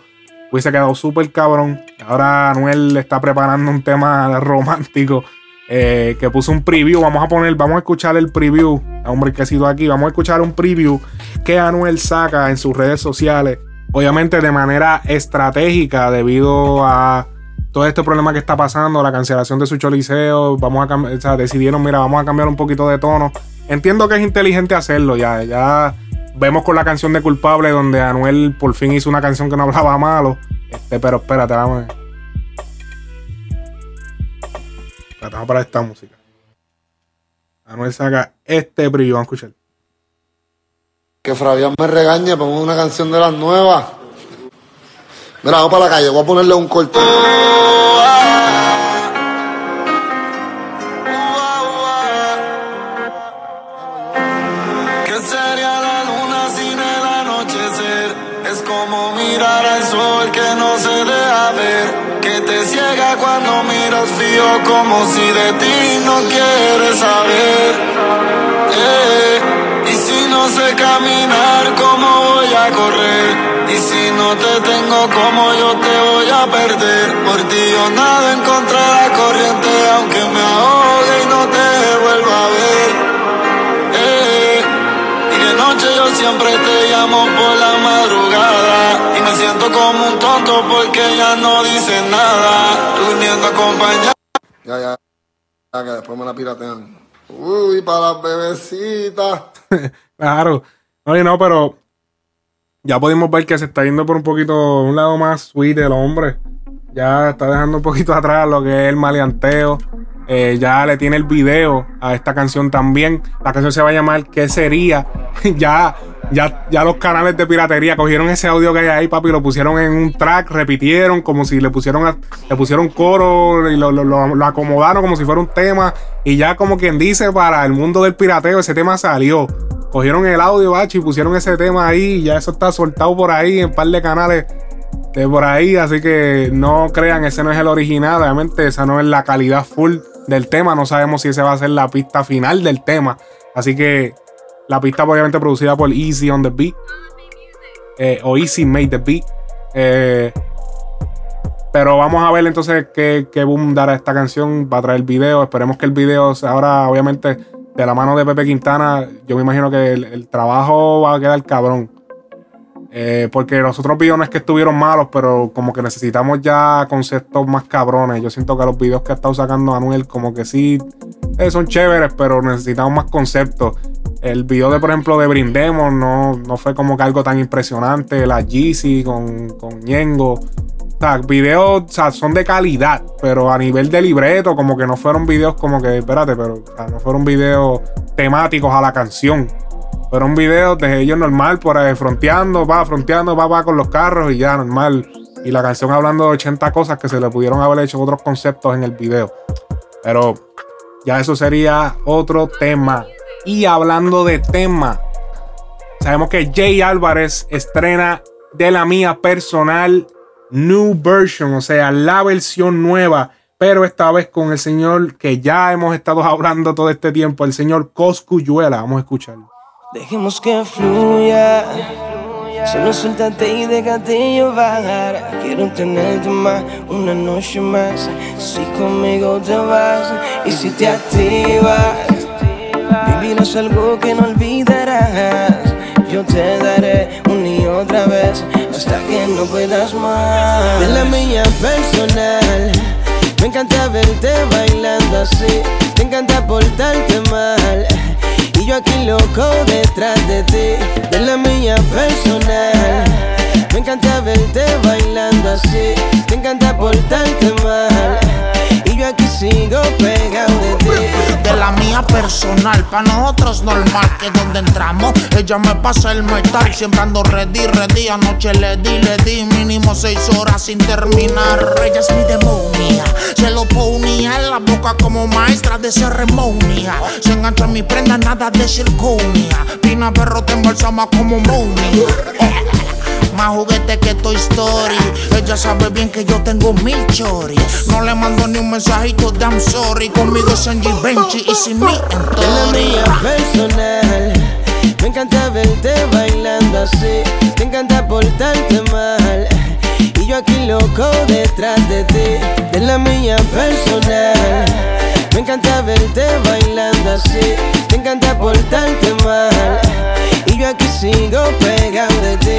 hubiese quedado súper cabrón. Ahora Anuel está preparando un tema *laughs* romántico eh, que puso un preview. Vamos a poner, vamos a escuchar el preview. Hombre, que ha sido aquí. Vamos a escuchar un preview que Anuel saca en sus redes sociales. Obviamente de manera estratégica debido a todo este problema que está pasando, la cancelación de su choliseo. Vamos a decidieron, mira, vamos a cambiar un poquito de tono. Entiendo que es inteligente hacerlo ya. Ya vemos con la canción de Culpable donde Anuel por fin hizo una canción que no hablaba malo. Este, pero espérate, vamos. Vamos para esta música. Anuel saca este brillo. Vamos a escuchar. Que Fabián me regañe, pongo una canción de las nuevas. Mira, vamos para la calle, voy a ponerle un corte. Como sol que no se ver que te ciega cuando miras como si de ti no quieres saber. Eh, te tengo, como yo te voy a perder? Por ti yo nado en contra de la corriente, aunque me ahogue y no te vuelva a ver. Eh, y de noche yo siempre te llamo por la madrugada y me siento como un tonto porque ya no dice nada, durmiendo acompañado. Ya, ya, ya, que después me la piratean. Uy, para las bebecitas. *laughs* claro. Oye, no, pero ya pudimos ver que se está yendo por un poquito, un lado más sweet del hombre. Ya está dejando un poquito *laughs* atrás lo que es el maleanteo. Eh, ya le tiene el video a esta canción también. La canción se va a llamar ¿Qué sería? *laughs* ya, ya, ya los canales de piratería cogieron ese audio que hay ahí, papi, lo pusieron en un track, repitieron como si le pusieron, le pusieron coro y lo, lo, acomodaron como si fuera un tema. Y ya como quien dice, para el mundo del pirateo, ese tema salió. Cogieron el audio, bachi, y pusieron ese tema ahí. Y ya eso está soltado por ahí en un par de canales de por ahí. Así que no crean, ese no es el original. Obviamente, esa no es la calidad full del tema. No sabemos si esa va a ser la pista final del tema. Así que la pista obviamente producida por Easy on the Beat. Eh, o Easy Made the Beat. Eh, pero vamos a ver entonces qué, boom dará esta canción. Va a traer video. Esperemos que el video ahora, obviamente, de la mano de Pepe Quintana. Yo me imagino que el trabajo va a quedar cabrón. Eh, porque los otros videos no es que estuvieron malos, pero como que necesitamos ya conceptos más cabrones. Yo siento que los videos que ha estado sacando Anuel, como que sí, eh, son chéveres, pero necesitamos más conceptos. El video de, por ejemplo, de Brindemos no, no fue como que algo tan impresionante. La Jeezy con, con. Sea, videos son de calidad, pero a nivel de libreto, como que no fueron videos como que, espérate, pero no fueron videos temáticos a la canción. Fueron videos de ellos normal, por ahí fronteando, va, fronteando, va, va con los carros y ya, normal. Y la canción hablando de 80 cosas que se le pudieron haber hecho otros conceptos en el video. Pero ya eso sería otro tema. Y hablando de tema, sabemos que Jay Álvarez estrena de la mía personal New Version, o sea, la versión nueva, pero esta vez con el señor que ya hemos estado *laughs* hablando todo este tiempo, el señor Coscuyuela. Vamos a escucharlo. Dejemos que fluya. Solo suéltate y déjate llevar. Quiero tenerte más, una noche más. Si conmigo te vas y si te activas, vivirás algo que no olvidarás. Yo te daré una y otra vez hasta que no puedas más. De la mía personal, me encanta verte bailando así. Me encanta portarte mal. Y yo aquí loco detrás de ti, de la mía personal. Me encanta verte bailando así, me encanta portarte mal. Y yo aquí sigo pegado de la mía personal, pa' nosotros normal que donde entramos, ella me pasa el metal, siempre ando ready, ready, anoche le di, le di, mínimo seis horas sin terminar. Ella es mi demonia, se lo ponía en la boca como maestra de ceremonia. Se engancha en mi prenda, nada de circonia. Pina perro te embalsama como momia. Más juguete que Toy Story. Ella sabe bien que yo tengo mil choris. No le mando ni un mensajito de I'm sorry. Conmigo es Angie Benchi y sin mí en mía personal. Me encanta verte bailando así, me encanta portarte mal. Y yo aquí loco detrás de ti, de la mía personal. Me encanta verte bailando así, me encanta portarte mal. Y yo aquí sigo pegado de ti.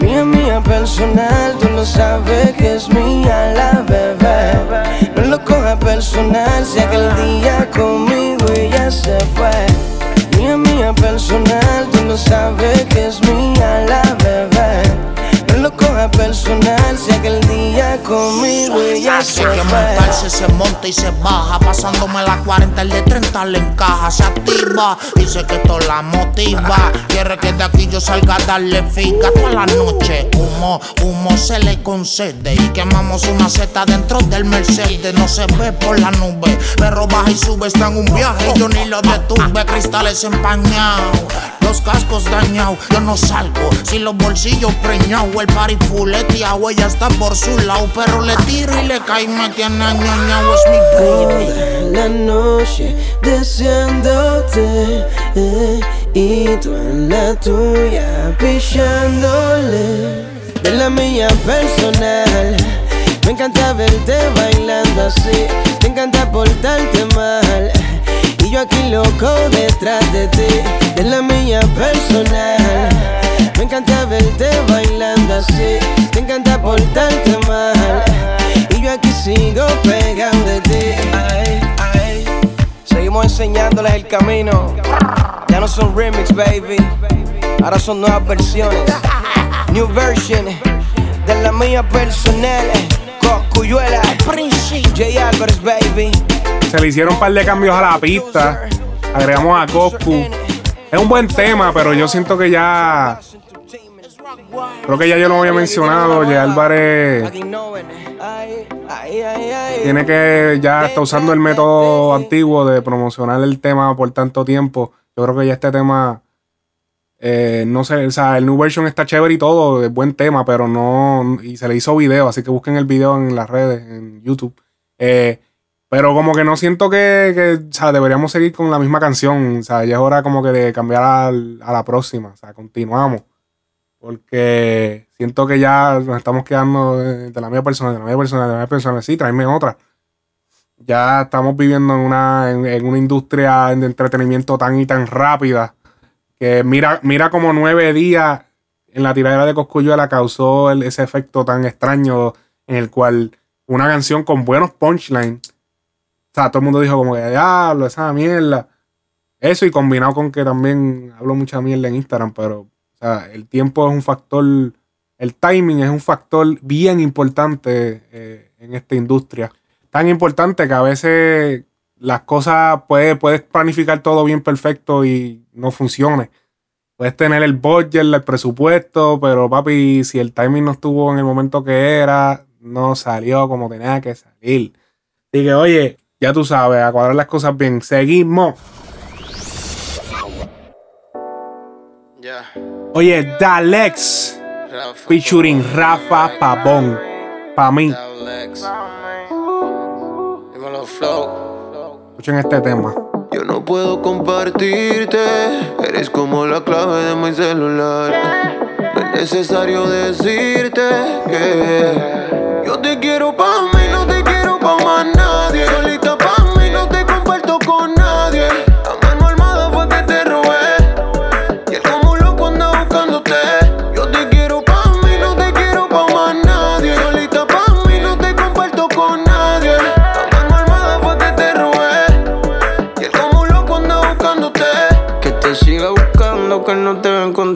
Mía, mía personal, tú lo sabes que es mía la bebé. No lo coja personal, si aquel día conmigo ella se fue. Mía, mía personal, tú lo sabes que es mía la bebé. Así se que montarse se monta y se baja. Pasándome la 40, el de 30 le encaja. Se activa, dice que esto la motiva. Quiere que de aquí yo salga a darle fica toda la noche. Humo, humo se le concede. Y quemamos una seta dentro del Mercedes. No se ve por la nube, pero baja y sube. Está en un viaje, yo ni lo detuve. Cristales empañados, los cascos dañados. Yo no salgo sin los bolsillos preñados. El party fuleteado, ella está por su lado. Pero le tiro y le cae me tiene. Es mi baby. Toda la noche deseándote eh, y tú en la tuya pichándole de la mía personal. Me encanta verte bailando así, me encanta portarte mal. Y yo aquí loco detrás de ti, de la mía personal. Me encanta verte bailando así, me encanta portarte mal. Y yo aquí sigo pegado de ti. Ay, ay. Seguimos enseñándoles el camino. Ya no son remix, baby. Ahora son nuevas versiones. New version de la mía personal. Coscuyuela. J. Álvarez, baby. Se le hicieron un par de cambios a la pista. Agregamos a Coscu. Es un buen tema, pero yo siento que ya. Creo que ya yo lo había mencionado. J. Álvarez tiene que ya está usando el método antiguo de promocionar el tema por tanto tiempo. Yo creo que ya este tema. eh, no sé, o sea, el new version está chévere y todo, es buen tema, pero no. Y se le hizo video, así que busquen el video en las redes, en YouTube. Eh, pero como que no siento que, que, o sea, deberíamos seguir con la misma canción. O sea, ya es hora como que de cambiar al- a, la próxima. O sea, continuamos. Porque siento que ya nos estamos quedando de, de la misma persona, de la misma persona, de la misma persona. Sí, tráeme otra. Ya estamos viviendo en una, en, una industria de entretenimiento tan y tan rápida que mira, mira como nueve días en la tiradera de Coscuyuela causó ese efecto tan extraño en el cual una canción con buenos punchlines, sea, todo el mundo dijo como que diablo, esa mierda. Eso y combinado con que también hablo mucha mierda en Instagram, pero o sea, el tiempo es un factor, el timing es un factor bien importante eh, en esta industria. Tan importante que a veces las cosas puedes, puedes planificar todo bien perfecto y no funcione. Puedes tener el budget, el presupuesto, pero papi, si el timing no estuvo en el momento que era, no salió como tenía que salir. Así que, oye, ya tú sabes, a cuadrar las cosas bien. Seguimos. Ya. Oye, Dalex featuring Rafa Pabón. Pa' mí. Escuchen este tema. Yo no puedo compartirte, eres como la clave de mi celular. No es necesario decirte que yo te quiero pa' mí, no te quiero pa' más nadie.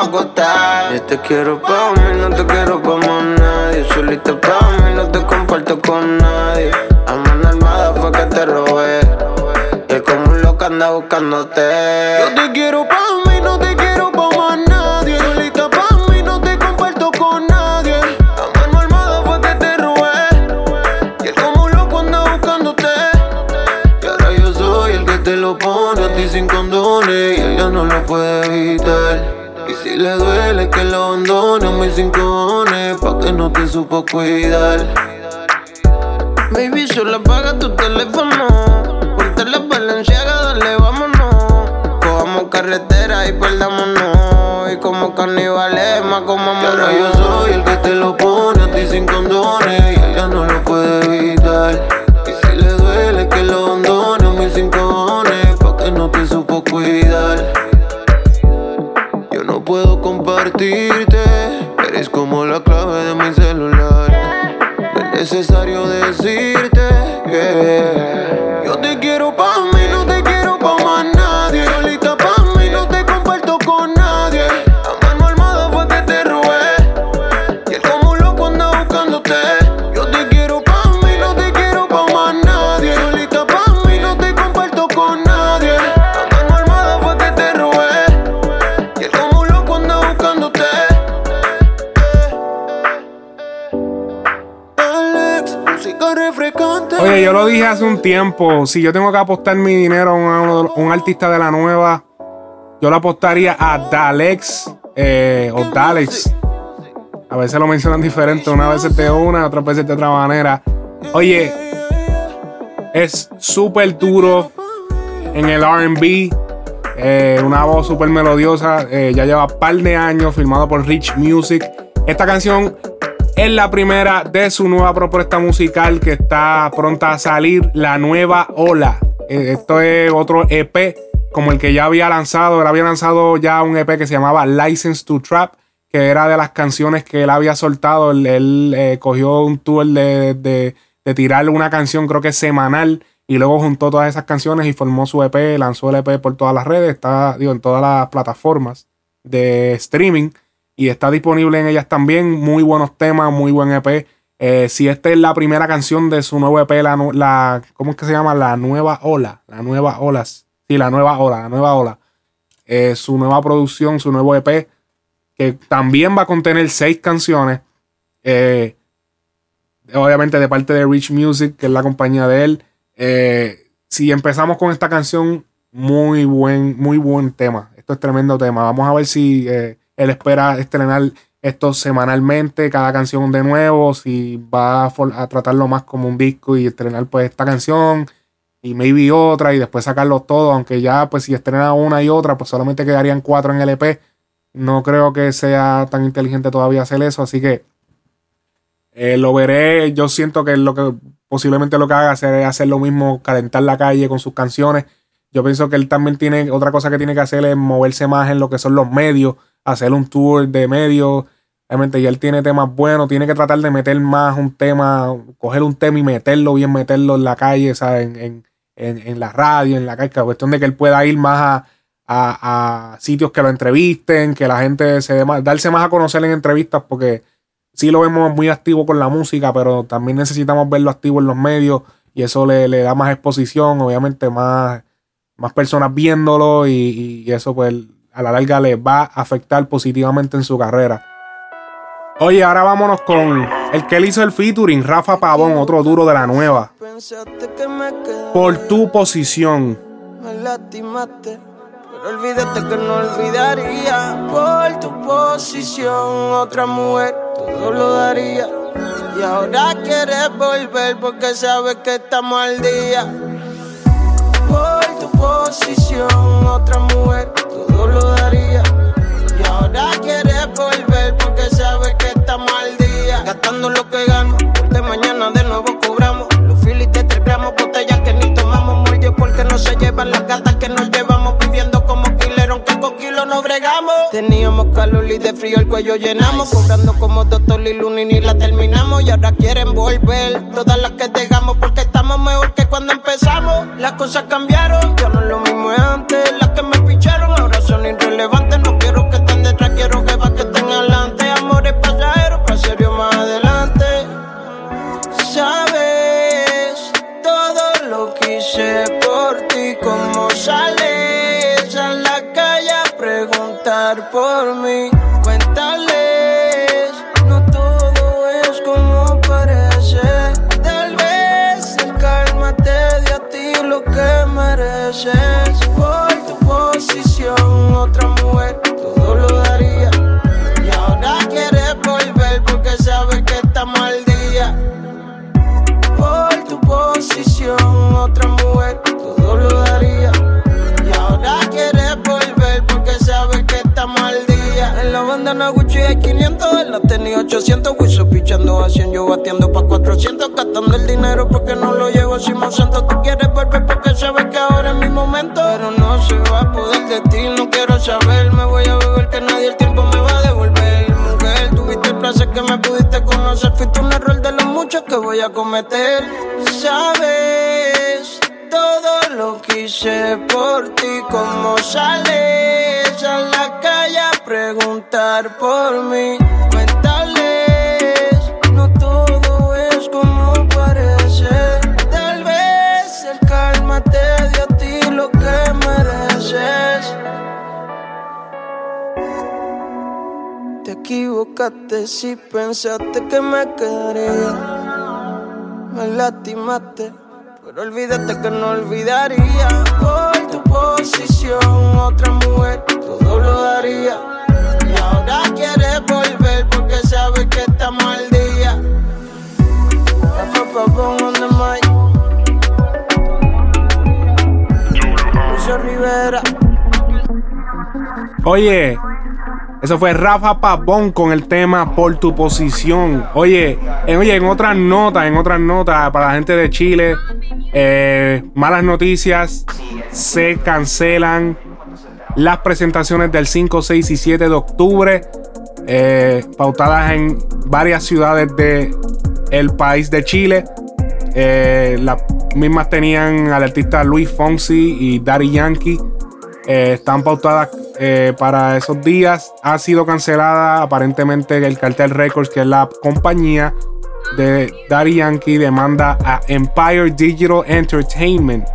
acostar. Yo te quiero pa' mí, no te quiero más nadie. Solita pa' mí, no te comparto con nadie. A mano armada fue que te robé. Y él como un loco anda buscándote. Yo te quiero pa' mí, no te quiero pa' más nadie. Solita pa' mí, no te comparto con nadie. A mano armada fue que te robé. Y él como un loco anda buscándote. Y ahora yo soy el que te lo pone a ti sin condones. Y ella no lo puede evitar. Y le duele que lo abandone, sin cojones. Pa' que no te supo cuidar. Baby, solo apaga tu teléfono. Ponte la valenciaga, dale, vámonos. Cojamos carretera y perdámonos. Y como caníbales, más como ahora yo soy el que te lo pone a ti sin condones. Y ella no lo puede evitar. Necesario decirte hace un tiempo. Si yo tengo que apostar mi dinero a un, artista de la nueva, yo lo apostaría a Dalex eh, o Dalex. A veces lo mencionan diferente. Una vez es de una, otras veces de otra manera. Oye, es súper duro en el RB. eh, una voz súper melodiosa. eh, ya lleva un par de años filmado por Rich Music. Esta canción es la primera de su nueva propuesta musical que está pronta a salir, La Nueva Ola. Eh, Esto es otro EP como el que ya había lanzado. Había lanzado ya un EP que se llamaba License to Trap, que era de las canciones que él había soltado. Él, eh, cogió un tour de, de, de tirar una canción, creo que semanal, y luego juntó todas esas canciones y formó su EP, lanzó el EP por todas las redes, está digo, en todas las plataformas de streaming y está disponible en ellas también. Muy buenos temas, muy buen EP. Eh, si esta es la primera canción de su nuevo EP, la, la- ¿cómo es que se llama? La nueva ola. La nueva ola. Sí, la nueva ola, la nueva ola. Eh, su nueva producción, su nuevo EP, que también va a contener seis canciones. Eh, obviamente de parte de Rich Music, que es la compañía de él. Si empezamos con esta canción, muy buen, muy buen tema. Esto es tremendo tema. Vamos a ver si él espera estrenar esto semanalmente, cada canción de nuevo, si va a, tratarlo más como un disco y estrenar pues esta canción y maybe otra y después sacarlo todo, aunque ya pues si estrena una y otra, pues solamente quedarían cuatro en el EP. No creo que sea tan inteligente todavía hacer eso, así que eh, lo veré. Yo siento que lo que posiblemente lo que haga es hacer lo mismo, calentar la calle con sus canciones. Yo pienso que él también tiene otra cosa que tiene que hacer es moverse más en lo que son los medios, hacer un tour de medios. Obviamente ya él tiene temas buenos, tiene que tratar de meter más un tema, coger un tema y meterlo bien, meterlo en la calle, ¿sabes? En, en, en, en la radio, en la calle. Cuestión de que él pueda ir más a, a, sitios que lo entrevisten, que la gente se dé más, darse más a conocer en entrevistas, porque sí lo vemos muy activo con la música, pero también necesitamos verlo activo en los medios y eso le, da más exposición, obviamente más, más personas viéndolo y, y eso pues a la larga le va a afectar positivamente en su carrera. Oye, ahora vámonos con el que él hizo el featuring, Rafa Pavón, otro duro de la nueva. Por tu posición. Me lastimaste, pero olvídate que no olvidaría. Por tu posición, otra mujer, todo lo daría. Y ahora quieres volver porque sabes que estamos al día. Por tu posición, otra mujer, Y ahora quieres volver porque sabes que estamos al día. Gastando lo que gano, porque mañana de nuevo cobramos. Los filis de tres gramos, botellas que ni tomamos. Muelle porque no se llevan las gatas que como quileron que con kilo no bregamos. Teníamos calor y de frío el cuello llenamos. Cobrando como doctor y ni la terminamos. Y ahora quieren volver. Todas las que dejamos porque estamos mejor que cuando empezamos. Las cosas cambiaron, ya no es lo mismo de antes. Las que me picharon ahora son irrelevantes. No quiero que estén detrás, quiero que va que estén adelante. Amores pasajeros, para serio más adelante. Sabes todo lo que hice por mí. Cuéntales, no todo es como parece. Tal vez el calma te a ti lo que mereces. Por tu posición, otra mujer, todo lo daría. Y ahora quieres volver porque sabes que estamos al día. Por tu posición, otra mujer, la bandana Gucci hay 500, en la tenía 800. Wiso pichando a 100, yo batiendo pa' 400. Gastando el dinero porque no lo llevo si me siento. Tú quieres volver porque sabes que ahora es mi momento. Pero no se va a poder de ti, no quiero saber. Me voy a beber que nadie el tiempo me va a devolver. Mujer, tuviste el placer que me pudiste conocer. Fuiste un error de los muchos que voy a cometer. Sabes todo lo que hice por ti, cómo sales a la calle a preguntar por mí. Cuéntales, no todo es como parece. Tal vez el calma te dio a ti lo que mereces. Te equivocaste si pensaste que me quería. Me lastimaste, pero olvídate que no olvidaría. Por tu posición, otra mujer, todo lo daría. Ahora quieres volver porque sabes que estamos al día. Rafa on the mic. Lucio Rivera. Oye, eso fue Rafa Pavón con el tema Por tu posición. Oye, en, oye, en otras notas, en otras notas para la gente de Chile, eh, malas noticias, se cancelan las presentaciones del 5, 6 y 7 de octubre, eh, pautadas en varias ciudades de el país de Chile. Eh, las mismas tenían al artista Luis Fonsi y Daddy Yankee. Eh, están pautadas para esos días. Ha sido cancelada aparentemente el Cartel Records, que es la compañía de Daddy Yankee, demanda a Empire Digital Entertainment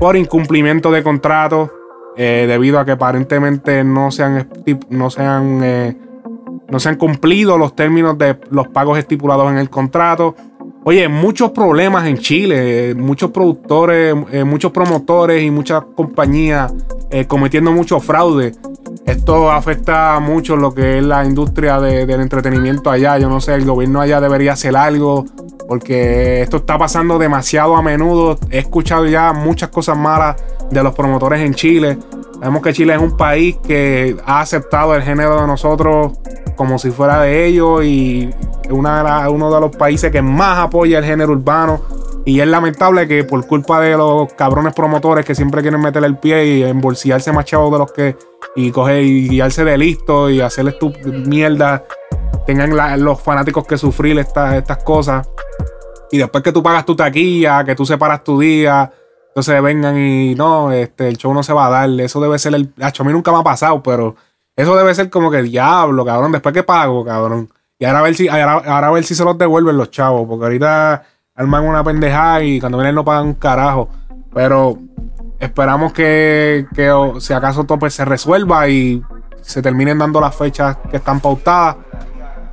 por incumplimiento de contrato eh, debido a que aparentemente no se han, no se han, eh, no se han cumplido los términos de los pagos estipulados en el contrato. Oye, muchos problemas en Chile, eh, muchos productores, muchos promotores y muchas compañías cometiendo mucho fraude. Esto afecta mucho lo que es la industria de- del entretenimiento allá. Yo no sé, el gobierno allá debería hacer algo porque esto está pasando demasiado a menudo. He escuchado ya muchas cosas malas de los promotores en Chile. Sabemos que Chile es un país que ha aceptado el género de nosotros como si fuera de ellos y una uno de los países que más apoya el género urbano. Y es lamentable que por culpa de los cabrones promotores que siempre quieren meterle el pie y embolsillarse más chavos de los que. y coger y guiarse de listo y hacerles tu mierda. Tengan los fanáticos que sufrir estas estas cosas. Y después que tú pagas tu taquilla, que tú separas tu día, entonces vengan y no, este, el show no se va a dar. Eso debe ser el. Hacho, a mí nunca me ha pasado, pero eso debe ser como que diablo, cabrón. Después que pago, cabrón. Y ahora a ver si, ahora, ahora a ver si se los devuelven los chavos. Porque ahorita arman una pendejada y cuando vienen no pagan un carajo. Pero esperamos que, que si acaso todo pues, se resuelva y se terminen dando las fechas que están pautadas.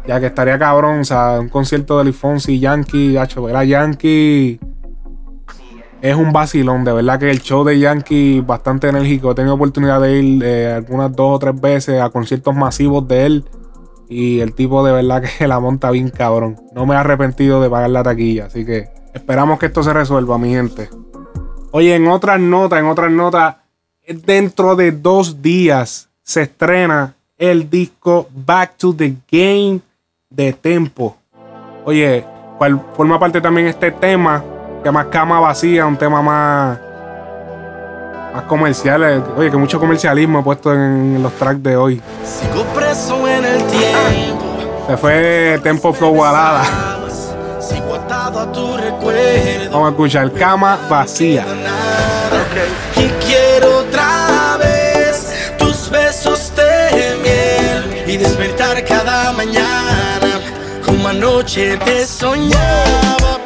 Ya que estaría cabrón, o sea, un concierto de Luis Fonsi y Yankee, hacho, ver a Yankee es un vacilón, de verdad que el show de Yankee bastante enérgico. He tenido oportunidad de ir eh, algunas dos o tres veces a conciertos masivos de él. Y el tipo de verdad que *laughs* la monta bien cabrón. No me he arrepentido de pagar la taquilla. Así que esperamos que esto se resuelva, mi gente. Oye, en otras notas, en otras notas, dentro de dos días se estrena el disco Back to the Game de Tempo. Oye, cual forma parte también este tema, que llama Cama Vacía, un tema más, más comercial. eh, Oye, que mucho comercialismo he puesto en los tracks de hoy. Sigo preso en el tiempo. Se fue Tempo Flow Balada. Vamos a escuchar Cama Vacía. Y quiero otra vez tus besos de miel y despertar cada mañana anoche te soñaba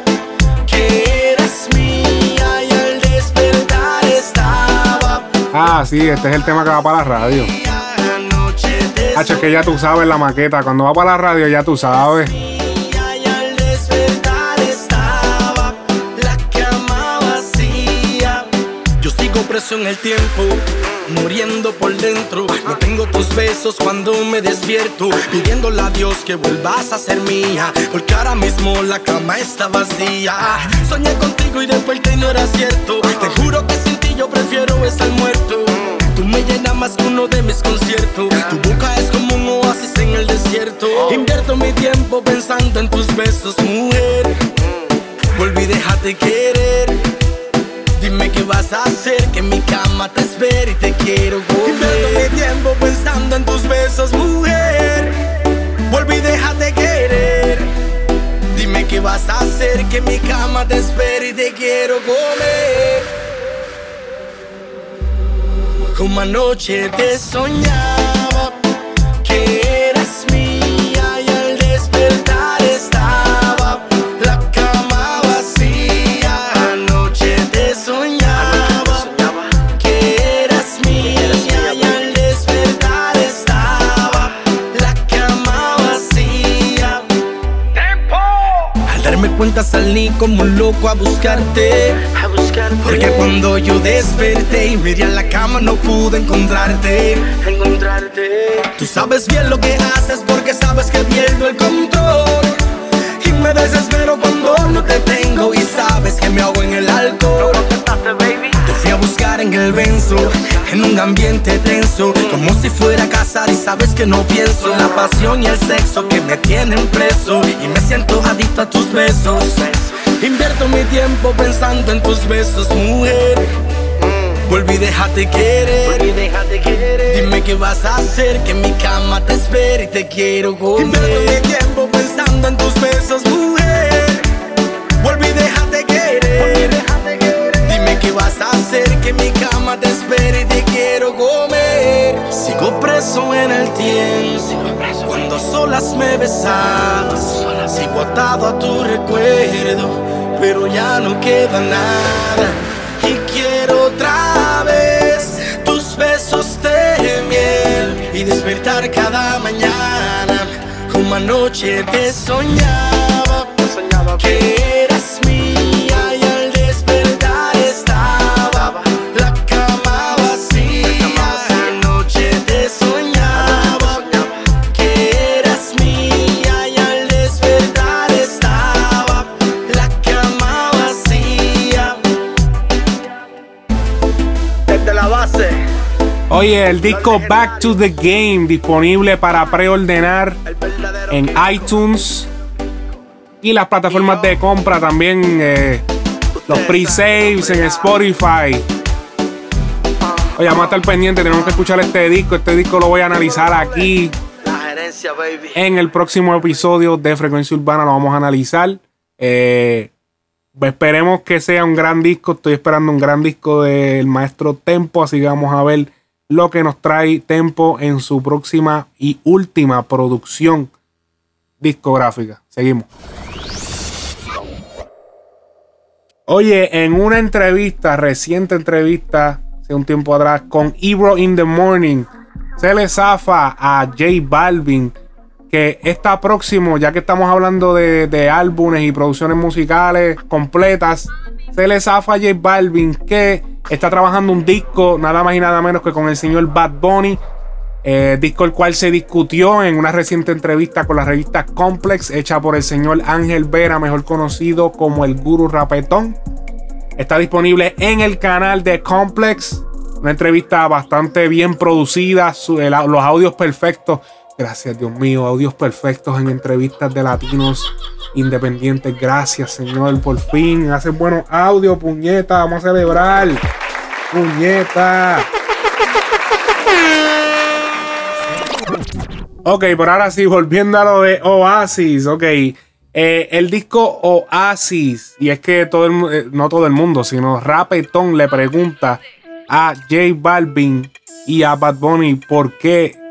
que eras mía y al despertar estaba Ah, sí, este es el tema que va para la radio. Hacho, es que ya tú sabes la maqueta. Cuando va para la radio, ya tú sabes. Preso en el tiempo, muriendo por dentro. No tengo tus besos cuando me despierto, pidiéndole a Dios que vuelvas a ser mía. Porque ahora mismo la cama está vacía. Soñé contigo y desperté y no era cierto. Te juro que sin ti yo prefiero estar muerto. Tú me llenas más que uno de mis conciertos. Tu boca es como un oasis en el desierto. Invierto mi tiempo pensando en tus besos, mujer. Volví, déjate querer. Dime qué vas a hacer, que en mi cama te espero y te quiero comer. Invierto mi tiempo pensando en tus besos, mujer. Volví, déjate querer. Dime qué vas a hacer, que en mi cama te espero y te quiero comer. Como anoche te soñaba cuenta salí como un loco a buscarte. A buscarte. Porque cuando yo desperté y miré a la cama no pude encontrarte. Encontrarte. Tú sabes bien lo que haces porque sabes que pierdo el control. Desespero cuando no te tengo y sabes que me ahogo en el alcohol. Te fui a buscar en el benzo, en un ambiente tenso, como si fuera a casar y sabes que no pienso en la pasión y el sexo que me tienen preso y me siento adicto a tus besos. Invierto mi tiempo pensando en tus besos, mujer. Volví, déjate querer. Dime qué vas a hacer, que en mi cama te espero y te quiero comer. Invierto mi tiempo pensando en tus besos, mujer. Volví, déjate querer. Dime qué vas a hacer, que en mi cama te espero y te quiero comer. Sigo preso en el tiempo, cuando solas me besabas. Sigo atado a tu recuerdo, pero ya no queda nada. Y quiero otra y despertar cada mañana como anoche te soñaba. Que eras mía y Oye, el disco Back to the Game disponible para preordenar en iTunes y las plataformas de compra también, eh, los pre-saves en Spotify. Oye, vamos a estar pendientes, tenemos que escuchar este disco. Este disco lo voy a analizar aquí en el próximo episodio de Frecuencia Urbana. Lo vamos a analizar. Eh, esperemos que sea un gran disco. Estoy esperando un gran disco del maestro Tempo. Así que vamos a ver lo que nos trae Tempo en su próxima y última producción discográfica. Seguimos. Oye, en una entrevista, reciente entrevista, hace un tiempo atrás, con Ebro in the Morning, se le zafa a J Balvin que está próximo, ya que estamos hablando de, álbumes y producciones musicales completas, se le Balvin que está trabajando un disco, nada más y nada menos que con el señor Bad Bunny. Eh, disco el cual se discutió en una reciente entrevista con la revista Complex, hecha por el señor Ángel Vera, mejor conocido como el Guru Rapetón. Está disponible en el canal de Complex. Una entrevista bastante bien producida, los audios perfectos. Gracias, Dios mío, audios perfectos en entrevistas de latinos independientes. Gracias, Señor, por fin. Hace buenos audios, puñeta. Vamos a celebrar. Puñeta. Ok, pero ahora sí, volviendo a lo de Oasis, ok. Eh, el disco Oasis, y es que todo el, eh, no todo el mundo, sino Rapetón le pregunta a J Balvin y a Bad Bunny por qué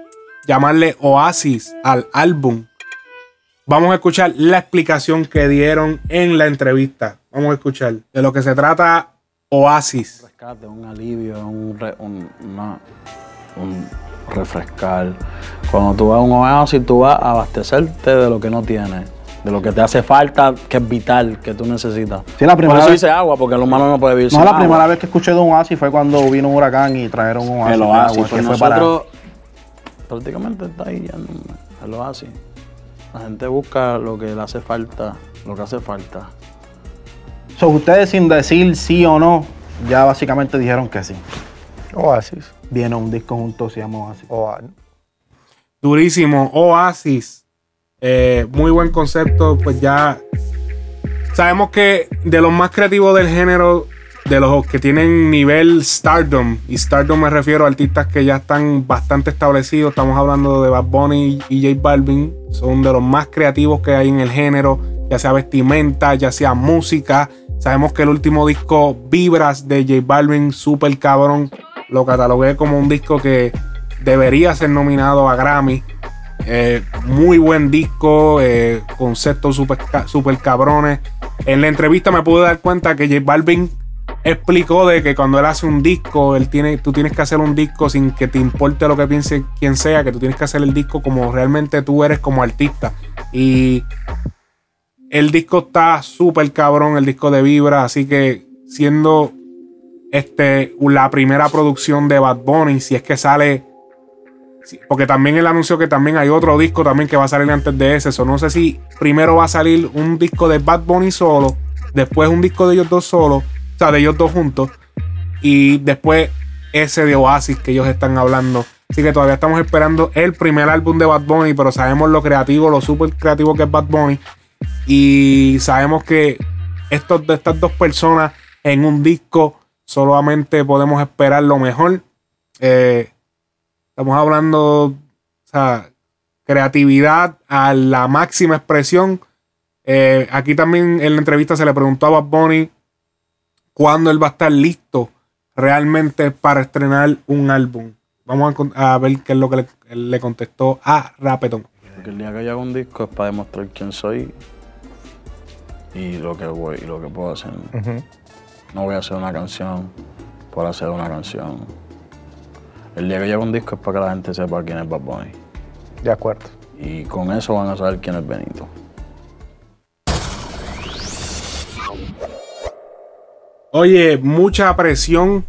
llamarle Oasis al álbum. Vamos a escuchar la explicación que dieron en la entrevista. Vamos a escuchar de lo que se trata Oasis. Un rescate, un alivio, un, un refrescar. Cuando tú vas a un oasis, tú vas a abastecerte de lo que no tienes, de lo que te hace falta, que es vital, que tú necesitas. Sí, la primera Por eso vez- dice agua, porque el humano no puede vivir No, sin la agua. primera vez que escuché de un oasis fue cuando vino un huracán y trajeron un oasis. El oasis, agua, pues que fue para- prácticamente está ahí ya, no, el oasis. La gente busca lo que le hace falta, lo que hace falta. So, ustedes sin decir sí o no, ya básicamente dijeron que sí. Oasis. Viene un disco juntos, se llama Oasis. Durísimo. Oasis. Eh, muy buen concepto. Pues ya sabemos que de los más creativos del género, de los que tienen nivel stardom, y stardom me refiero a artistas que ya están bastante establecidos. Estamos hablando de Bad Bunny y J Balvin. Son de los más creativos que hay en el género, ya sea vestimenta, ya sea música. Sabemos que el último disco, Vibras de J Balvin, super cabrón, lo catalogué como un disco que debería ser nominado a Grammy. Eh, muy buen disco, eh, conceptos super, super cabrones. En la entrevista me pude dar cuenta que J Balvin explicó de que cuando él hace un disco, él tiene, tú tienes que hacer un disco sin que te importe lo que piense quien sea, que tú tienes que hacer el disco como realmente tú eres como artista. Y el disco está súper cabrón, el disco de Vibra, así que siendo este, la primera producción de Bad Bunny, si es que sale porque también él anunció que también hay otro disco también que va a salir antes de ese. So, no sé si primero va a salir un disco de Bad Bunny solo, después un disco de ellos dos solos, o sea, de ellos dos juntos, y después ese de Oasis que ellos están hablando. Así que todavía estamos esperando el primer álbum de Bad Bunny, pero sabemos lo creativo, lo súper creativo que es Bad Bunny. Y sabemos que estos, de estas dos personas en un disco solamente podemos esperar lo mejor. Eh, Estamos hablando, o sea, creatividad a la máxima expresión. Eh, aquí también en la entrevista se le preguntó a Bad Bunny cuándo él va a estar listo realmente para estrenar un álbum. Vamos a, ver qué es lo que le contestó a Rapetón. Porque el día que yo haga un disco es para demostrar quién soy y lo que voy y lo que puedo hacer. No voy a hacer una canción por hacer una canción. El día que yo haga un disco es para que la gente sepa quién es Bad Bunny. De acuerdo. Y con eso van a saber quién es Benito. Oye, mucha presión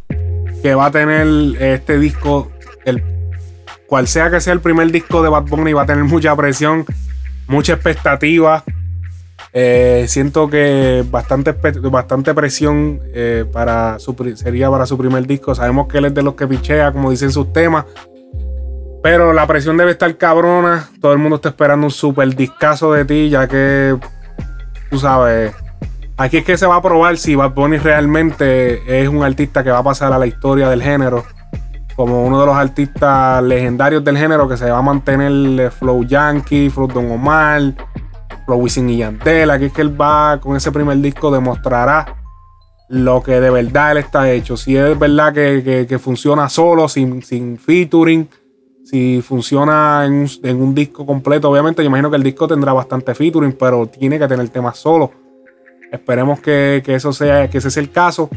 que va a tener este disco, el cual sea que sea el primer disco de Bad Bunny, va a tener mucha presión, mucha expectativa. Eh, siento que bastante, bastante presión eh, para sería para su primer disco. Sabemos que él es de los que pichea, como dicen sus temas. Pero la presión debe estar cabrona. Todo el mundo está esperando un super discazo de ti, ya que tú sabes. Aquí es que se va a probar si Bad Bunny realmente es un artista que va a pasar a la historia del género. Como uno de los artistas legendarios del género que se va a mantener eh, Flow Yankee, Flow Don Omar, Pro Wisin y Yandel. Aquí es que él va con ese primer disco, demostrará lo que de verdad él está hecho. Si es verdad que, que, funciona solo, sin, sin featuring, si funciona en un, en un, disco completo. Obviamente, yo imagino que el disco tendrá bastante featuring, pero tiene que tener temas solo. Esperemos que, que eso sea, que ese sea el caso.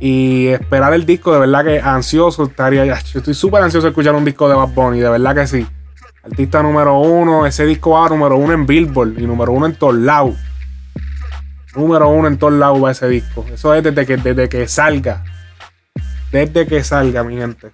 Y esperar el disco, de verdad que ansioso estaría. Yo estoy súper ansioso de escuchar un disco de Bad Bunny, de verdad que sí. Artista número uno, ese disco va número uno en Billboard y número uno en todos lados. Número uno en todos lados va ese disco. Eso es desde que, desde que salga. Desde que salga, mi gente.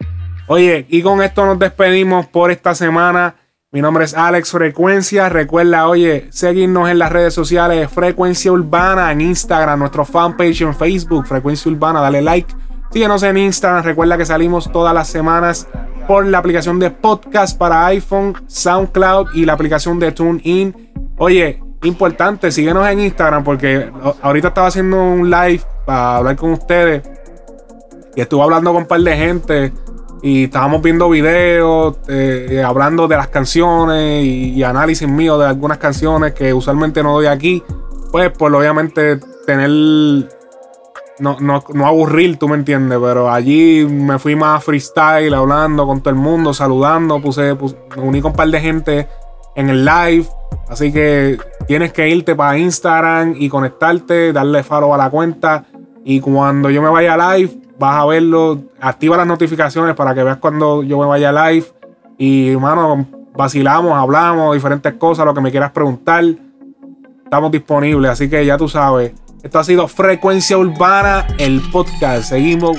Oye, y con esto nos despedimos por esta semana. Mi nombre es Alex Frecuencia. Recuerda, oye, seguirnos en las redes sociales Frecuencia Urbana en Instagram, nuestro fanpage en Facebook, Frecuencia Urbana, dale like. Síguenos en Instagram. Recuerda que salimos todas las semanas por la aplicación de podcast para iPhone, SoundCloud y la aplicación de TuneIn. Oye, importante, síguenos en Instagram porque ahorita estaba haciendo un live para hablar con ustedes y estuve hablando con un par de gente y estábamos viendo videos, eh, hablando de las canciones y, análisis mío de algunas canciones que usualmente no doy aquí. Pues, pues obviamente tener. No, no, aburrir, tú me entiendes, pero allí me fui más freestyle, hablando con todo el mundo, saludando, puse, me uní con un par de gente en el live. Así que tienes que irte para Instagram y conectarte, darle faro a la cuenta. Y cuando yo me vaya live, vas a verlo. Activa las notificaciones para que veas cuando yo me vaya live. Y, hermano, vacilamos, hablamos, diferentes cosas, lo que me quieras preguntar. Estamos disponibles, así que ya tú sabes. Esto ha sido Frecuencia Urbana, el podcast. Seguimos